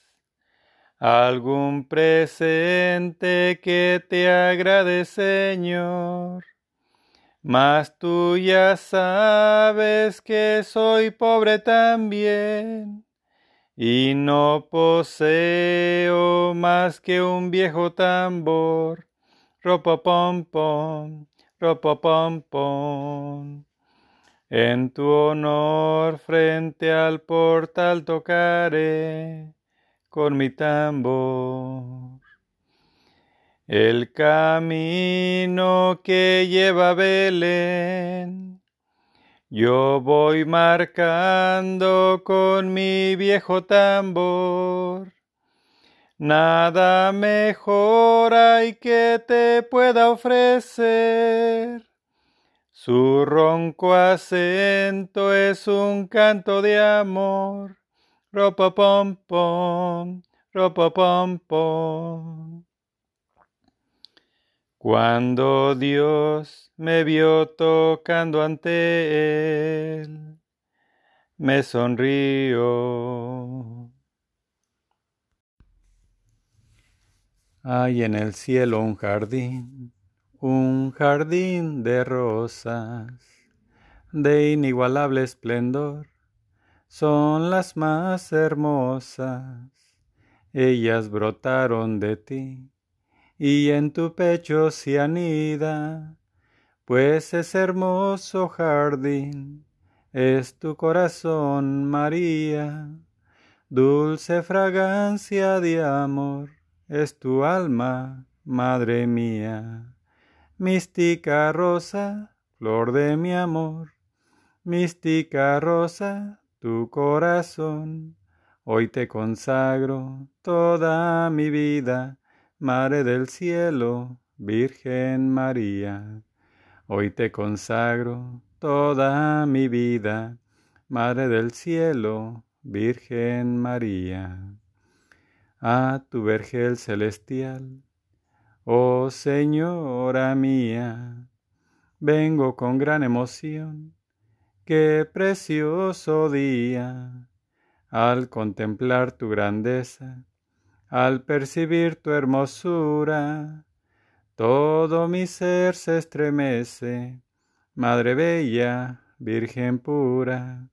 algún presente que te agrade, Señor. Mas tú ya sabes que soy pobre también y no poseo más que un viejo tambor. Ropa pom pom, ropa pom pom. En tu honor frente al portal tocaré con mi tambor. El camino que lleva Belén, yo voy marcando con mi viejo tambor. Nada mejor hay que te pueda ofrecer. Su ronco acento es un canto de amor. Ropa pom pom, ropa pom pom. Cuando Dios me vio tocando ante Él, me sonrió. Hay en el cielo un jardín, un jardín de rosas, de inigualable esplendor, son las más hermosas, ellas brotaron de ti y en tu pecho se anida, pues es hermoso jardín, es tu corazón, María, dulce fragancia de amor, es tu alma, Madre mía, mística rosa, flor de mi amor, mística rosa, tu corazón, hoy te consagro toda mi vida, Madre del cielo, Virgen María, hoy te consagro toda mi vida, Madre del cielo, Virgen María. A tu vergel celestial, oh Señora mía, vengo con gran emoción, qué precioso día, al contemplar tu grandeza, al percibir tu hermosura, todo mi ser se estremece, Madre Bella, Virgen pura,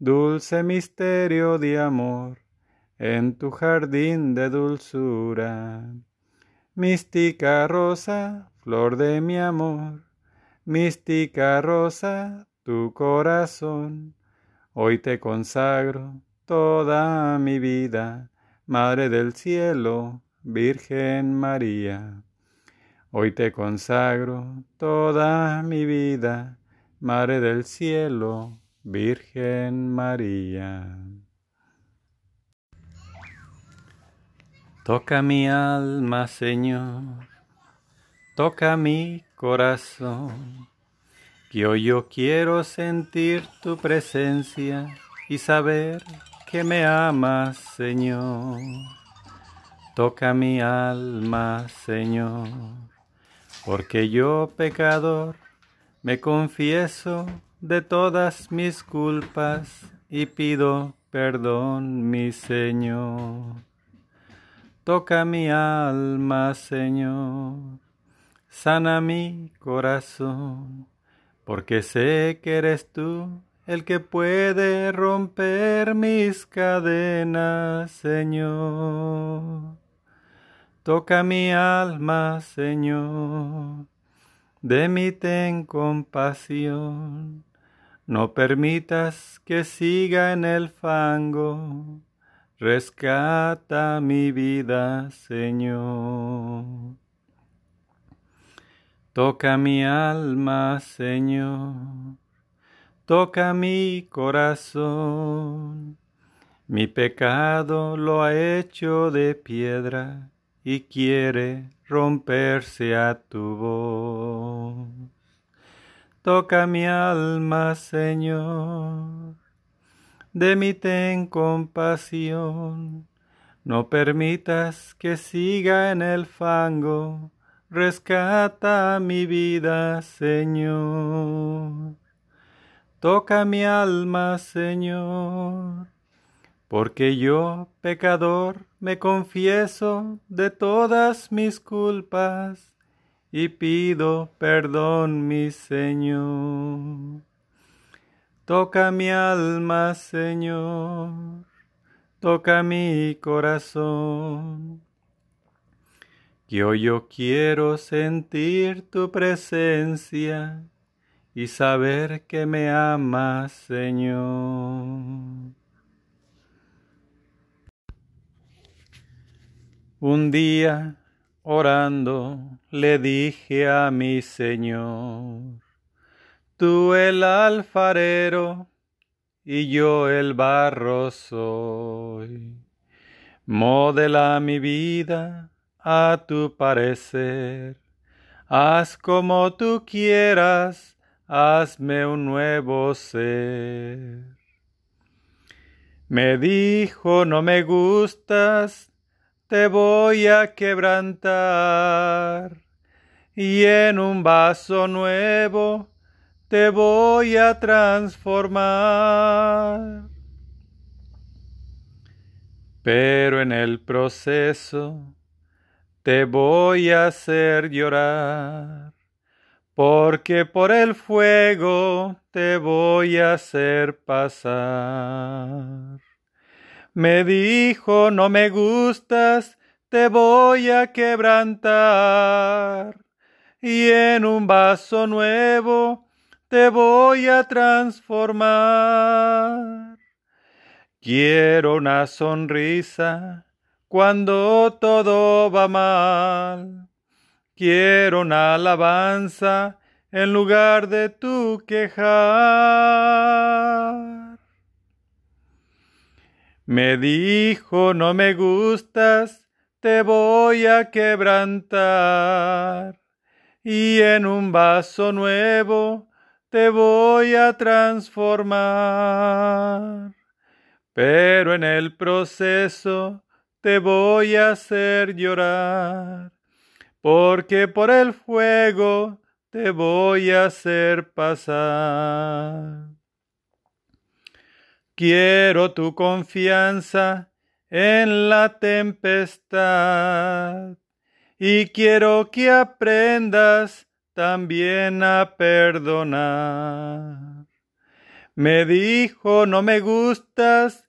dulce misterio de amor, en tu jardín de dulzura. Mística rosa, flor de mi amor, mística rosa, tu corazón, hoy te consagro toda mi vida Madre del cielo, Virgen María. Hoy te consagro toda mi vida, Madre del cielo, Virgen María. Toca mi alma, Señor, toca mi corazón, que hoy yo quiero sentir tu presencia y saber que me amas, Señor. Toca mi alma, Señor, porque yo, pecador, me confieso de todas mis culpas y pido perdón, mi Señor. Toca mi alma, Señor, sana mi corazón, porque sé que eres tú el que puede romper mis cadenas, Señor. Toca mi alma, Señor, de mí ten compasión. No permitas que siga en el fango. Rescata mi vida, Señor. Toca mi alma, Señor toca mi corazón. Mi pecado lo ha hecho de piedra y quiere romperse a tu voz. Toca mi alma, Señor, de mí ten compasión. No permitas que siga en el fango, rescata mi vida, Señor. Toca mi alma, Señor, porque yo, pecador, me confieso de todas mis culpas y pido perdón, mi Señor. Toca mi alma, Señor, toca mi corazón. Yo quiero sentir tu presencia y saber que me amas, Señor. Un día, orando, le dije a mi Señor, tú el alfarero y yo el barro soy. Modela mi vida a tu parecer, haz como tú quieras, hazme un nuevo ser. Me dijo, no me gustas, te voy a quebrantar, y en un vaso nuevo te voy a transformar. Pero en el proceso te voy a hacer llorar, porque por el fuego te voy a hacer pasar. Me dijo, no me gustas, te voy a quebrantar, y en un vaso nuevo te voy a transformar. Quiero una sonrisa cuando todo va mal. Quiero una alabanza en lugar de tu quejar. Me dijo, no me gustas, te voy a quebrantar, y en un vaso nuevo te voy a transformar. Pero en el proceso te voy a hacer llorar, porque por el fuego te voy a hacer pasar. Quiero tu confianza en la tempestad y quiero que aprendas también a perdonar. Me dijo, no me gustas,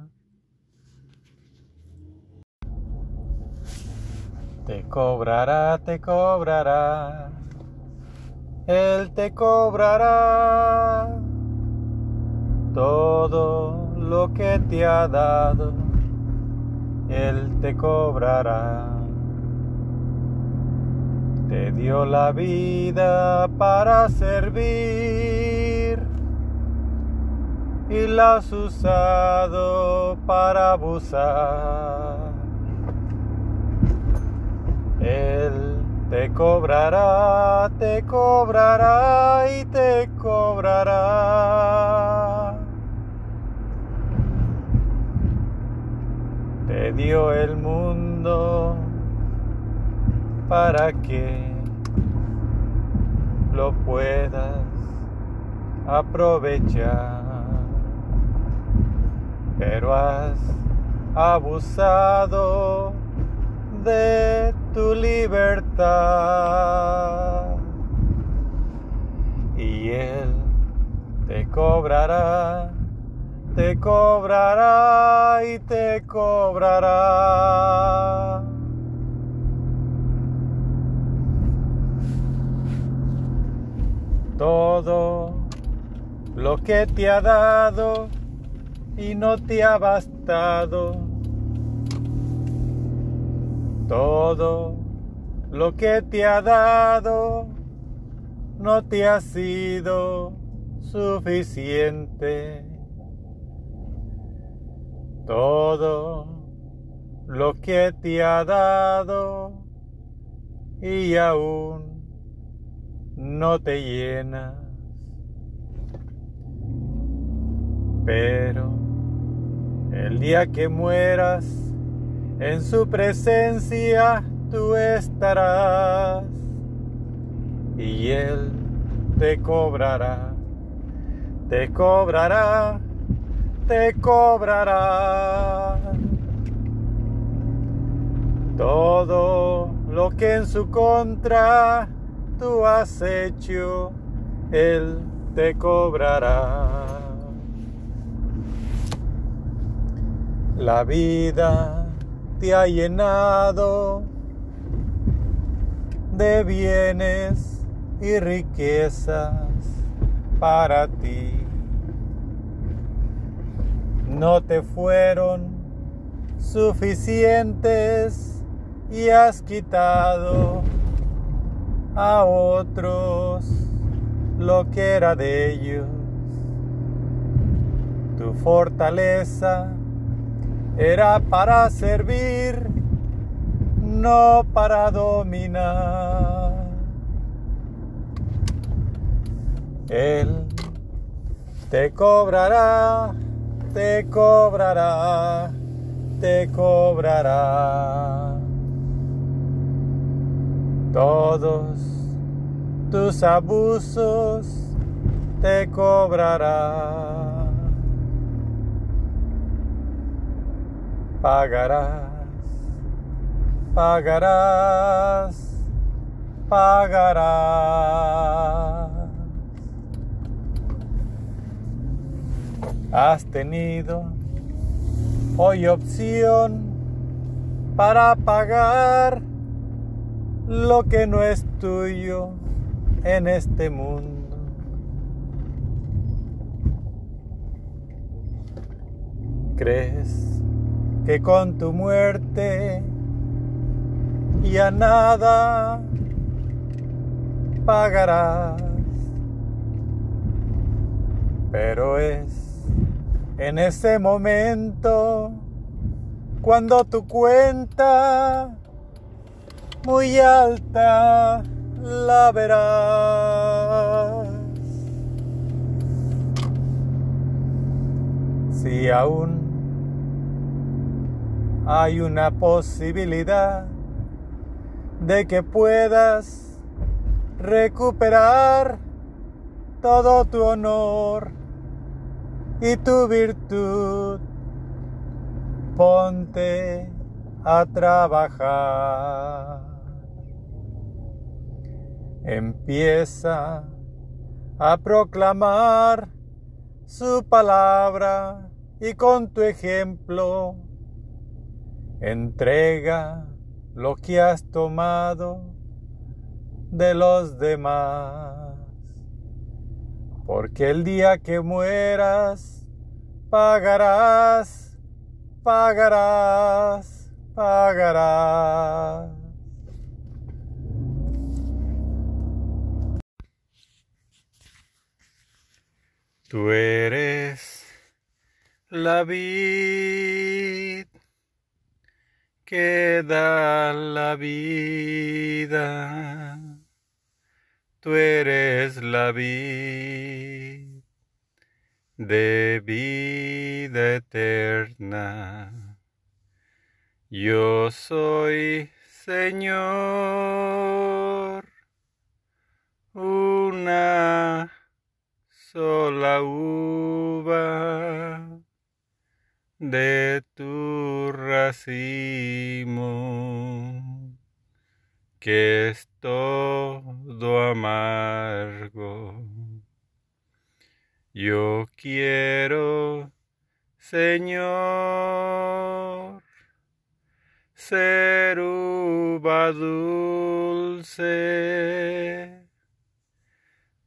Te cobrará, te cobrará, Él te cobrará todo lo que te ha dado, Él te cobrará. Te dio la vida para servir y la has usado para abusar. Él te cobrará, te cobrará y te cobrará. Te dio el mundo para que lo puedas aprovechar. Pero has abusado de tu libertad y Él te cobrará, te cobrará y te cobrará. Todo lo que te ha dado y no te ha bastado. Todo lo que te ha dado no te ha sido suficiente. Todo lo que te ha dado y aún no te llenas. Pero el día que mueras, en su presencia tú estarás y Él te cobrará, te cobrará, te cobrará todo lo que en su contra tú has hecho, Él te cobrará. La vida te ha llenado de bienes y riquezas para ti. No te fueron suficientes y has quitado a otros lo que era de ellos. Tu fortaleza era para servir, no para dominar. Él te cobrará, te cobrará, te cobrará. Todos tus abusos te cobrará. Pagarás, pagarás, pagarás. Has tenido hoy opción para pagar lo que no es tuyo en este mundo. ¿Crees que con tu muerte ya nada pagarás. Pero es en ese momento cuando tu cuenta muy alta la verás. Si aún hay una posibilidad de que puedas recuperar todo tu honor y tu virtud. Ponte a trabajar. Empieza a proclamar su palabra y con tu ejemplo Entrega lo que has tomado de los demás, porque el día que mueras pagarás, pagarás, pagarás. Tú eres la vida que da la vida. Tú eres la vida de vida eterna. Yo soy Señor, una sola uva de tu racimo, que es todo amargo. Yo quiero, Señor, ser uva dulce,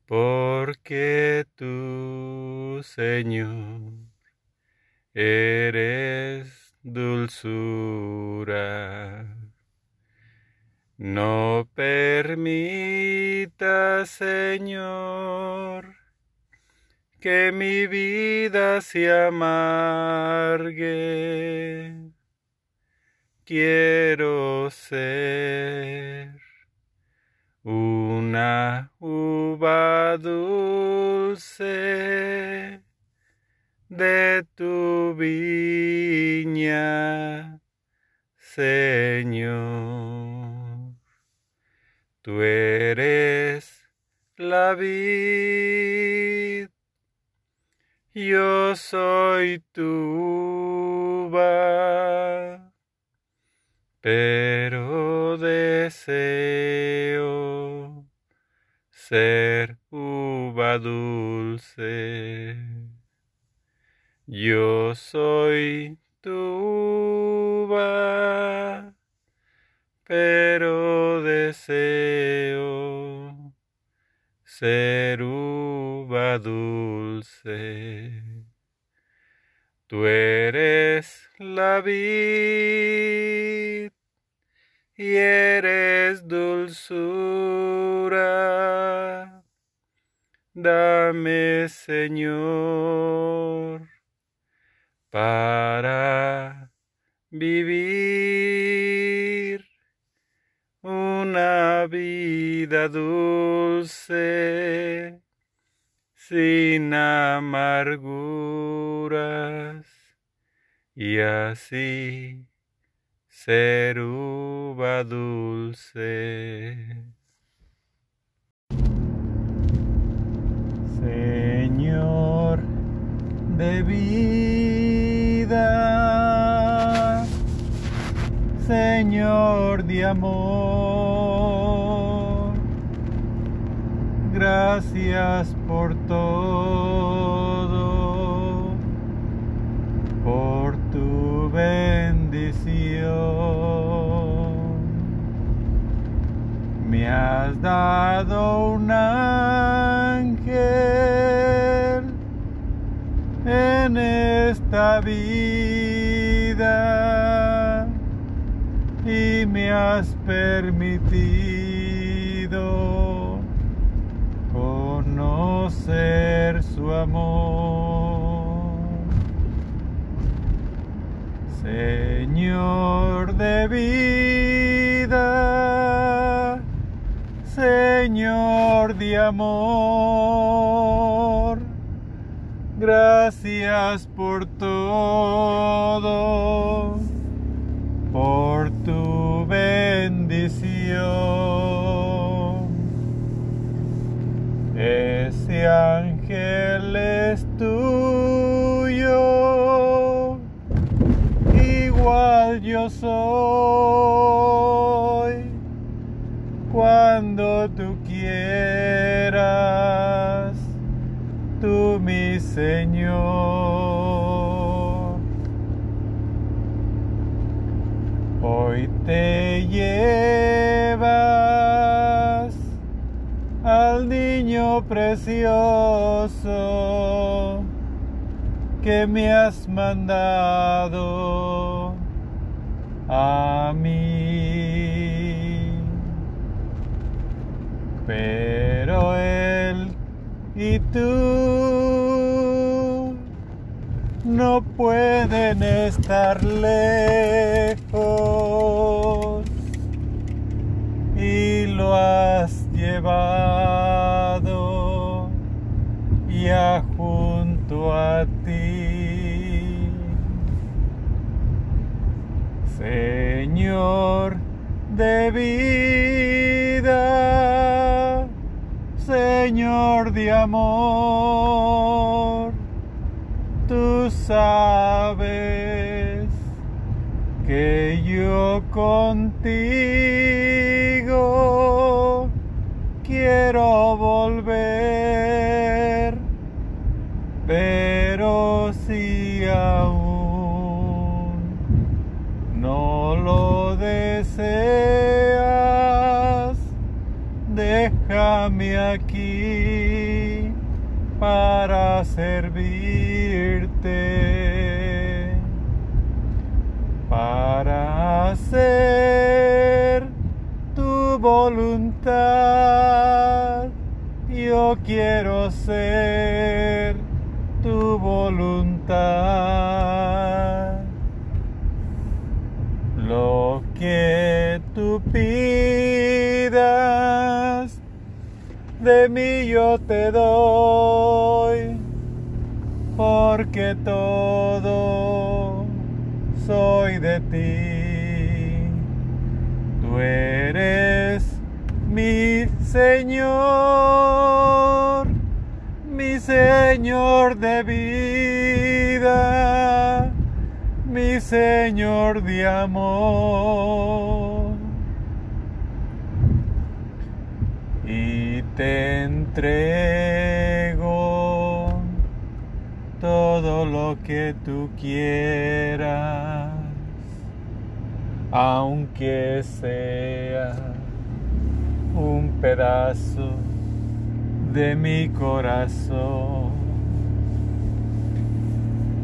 porque tú Señor, eres dulzura. No permita, Señor, que mi vida se amargue. Quiero ser una uva dulce de tu viña, Señor. Tú eres la vid, yo soy tu uva, pero deseo ser uva dulce. Yo soy tu uva, pero deseo ser uva dulce. Tú eres la vid y eres dulzura. Dame, Señor, para vivir una vida dulce sin amarguras y así ser uva dulce. Señor de Señor de amor, gracias por todo, por tu bendición. Me has dado un esta vida y me has permitido conocer su amor. Señor de vida, Señor de amor, gracias por todo, por tu bendición. Ese ángel es tuyo, igual yo soy, Señor. Hoy te llevas al niño precioso que me has mandado a mí. Pero él y tú no pueden estar lejos. Y lo has llevado. Ya junto a ti. Señor de vida, Señor de amor, sabes que yo contigo quiero volver, pero si aún no lo deseas, déjame aquí para servirte, para hacer tu voluntad. Yo quiero ser tu voluntad. De mí yo te doy, porque todo soy de ti. Tú eres mi Señor, mi Señor de vida, mi Señor de amor. Y entrego todo lo que tú quieras, aunque sea un pedazo de mi corazón,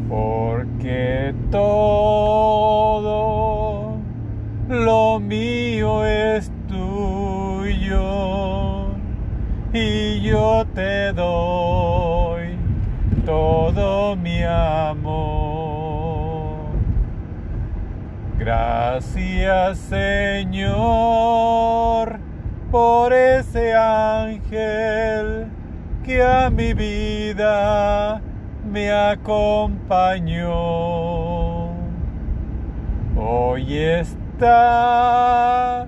porque todo lo mío es tuyo y yo te doy todo mi amor. Gracias Señor por ese ángel que a mi vida me acompañó. Hoy está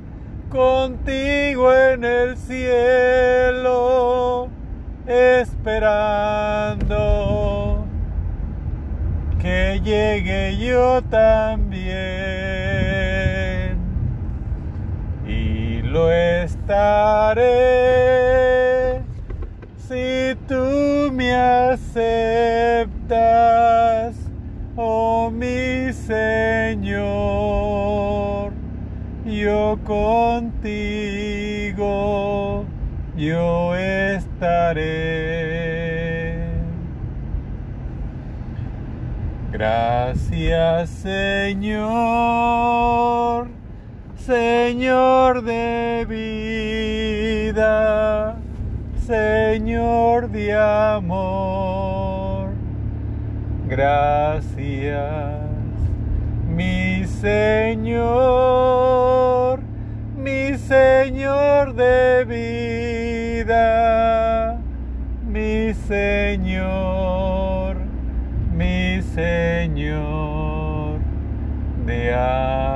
contigo en el cielo, esperando que llegue yo también. Y lo estaré si tú me aceptas, oh mi Señor. Yo contigo, yo estaré. Gracias Señor, Señor de vida, Señor de amor. Gracias, mi Señor, Señor de vida, mi Señor, mi Señor de.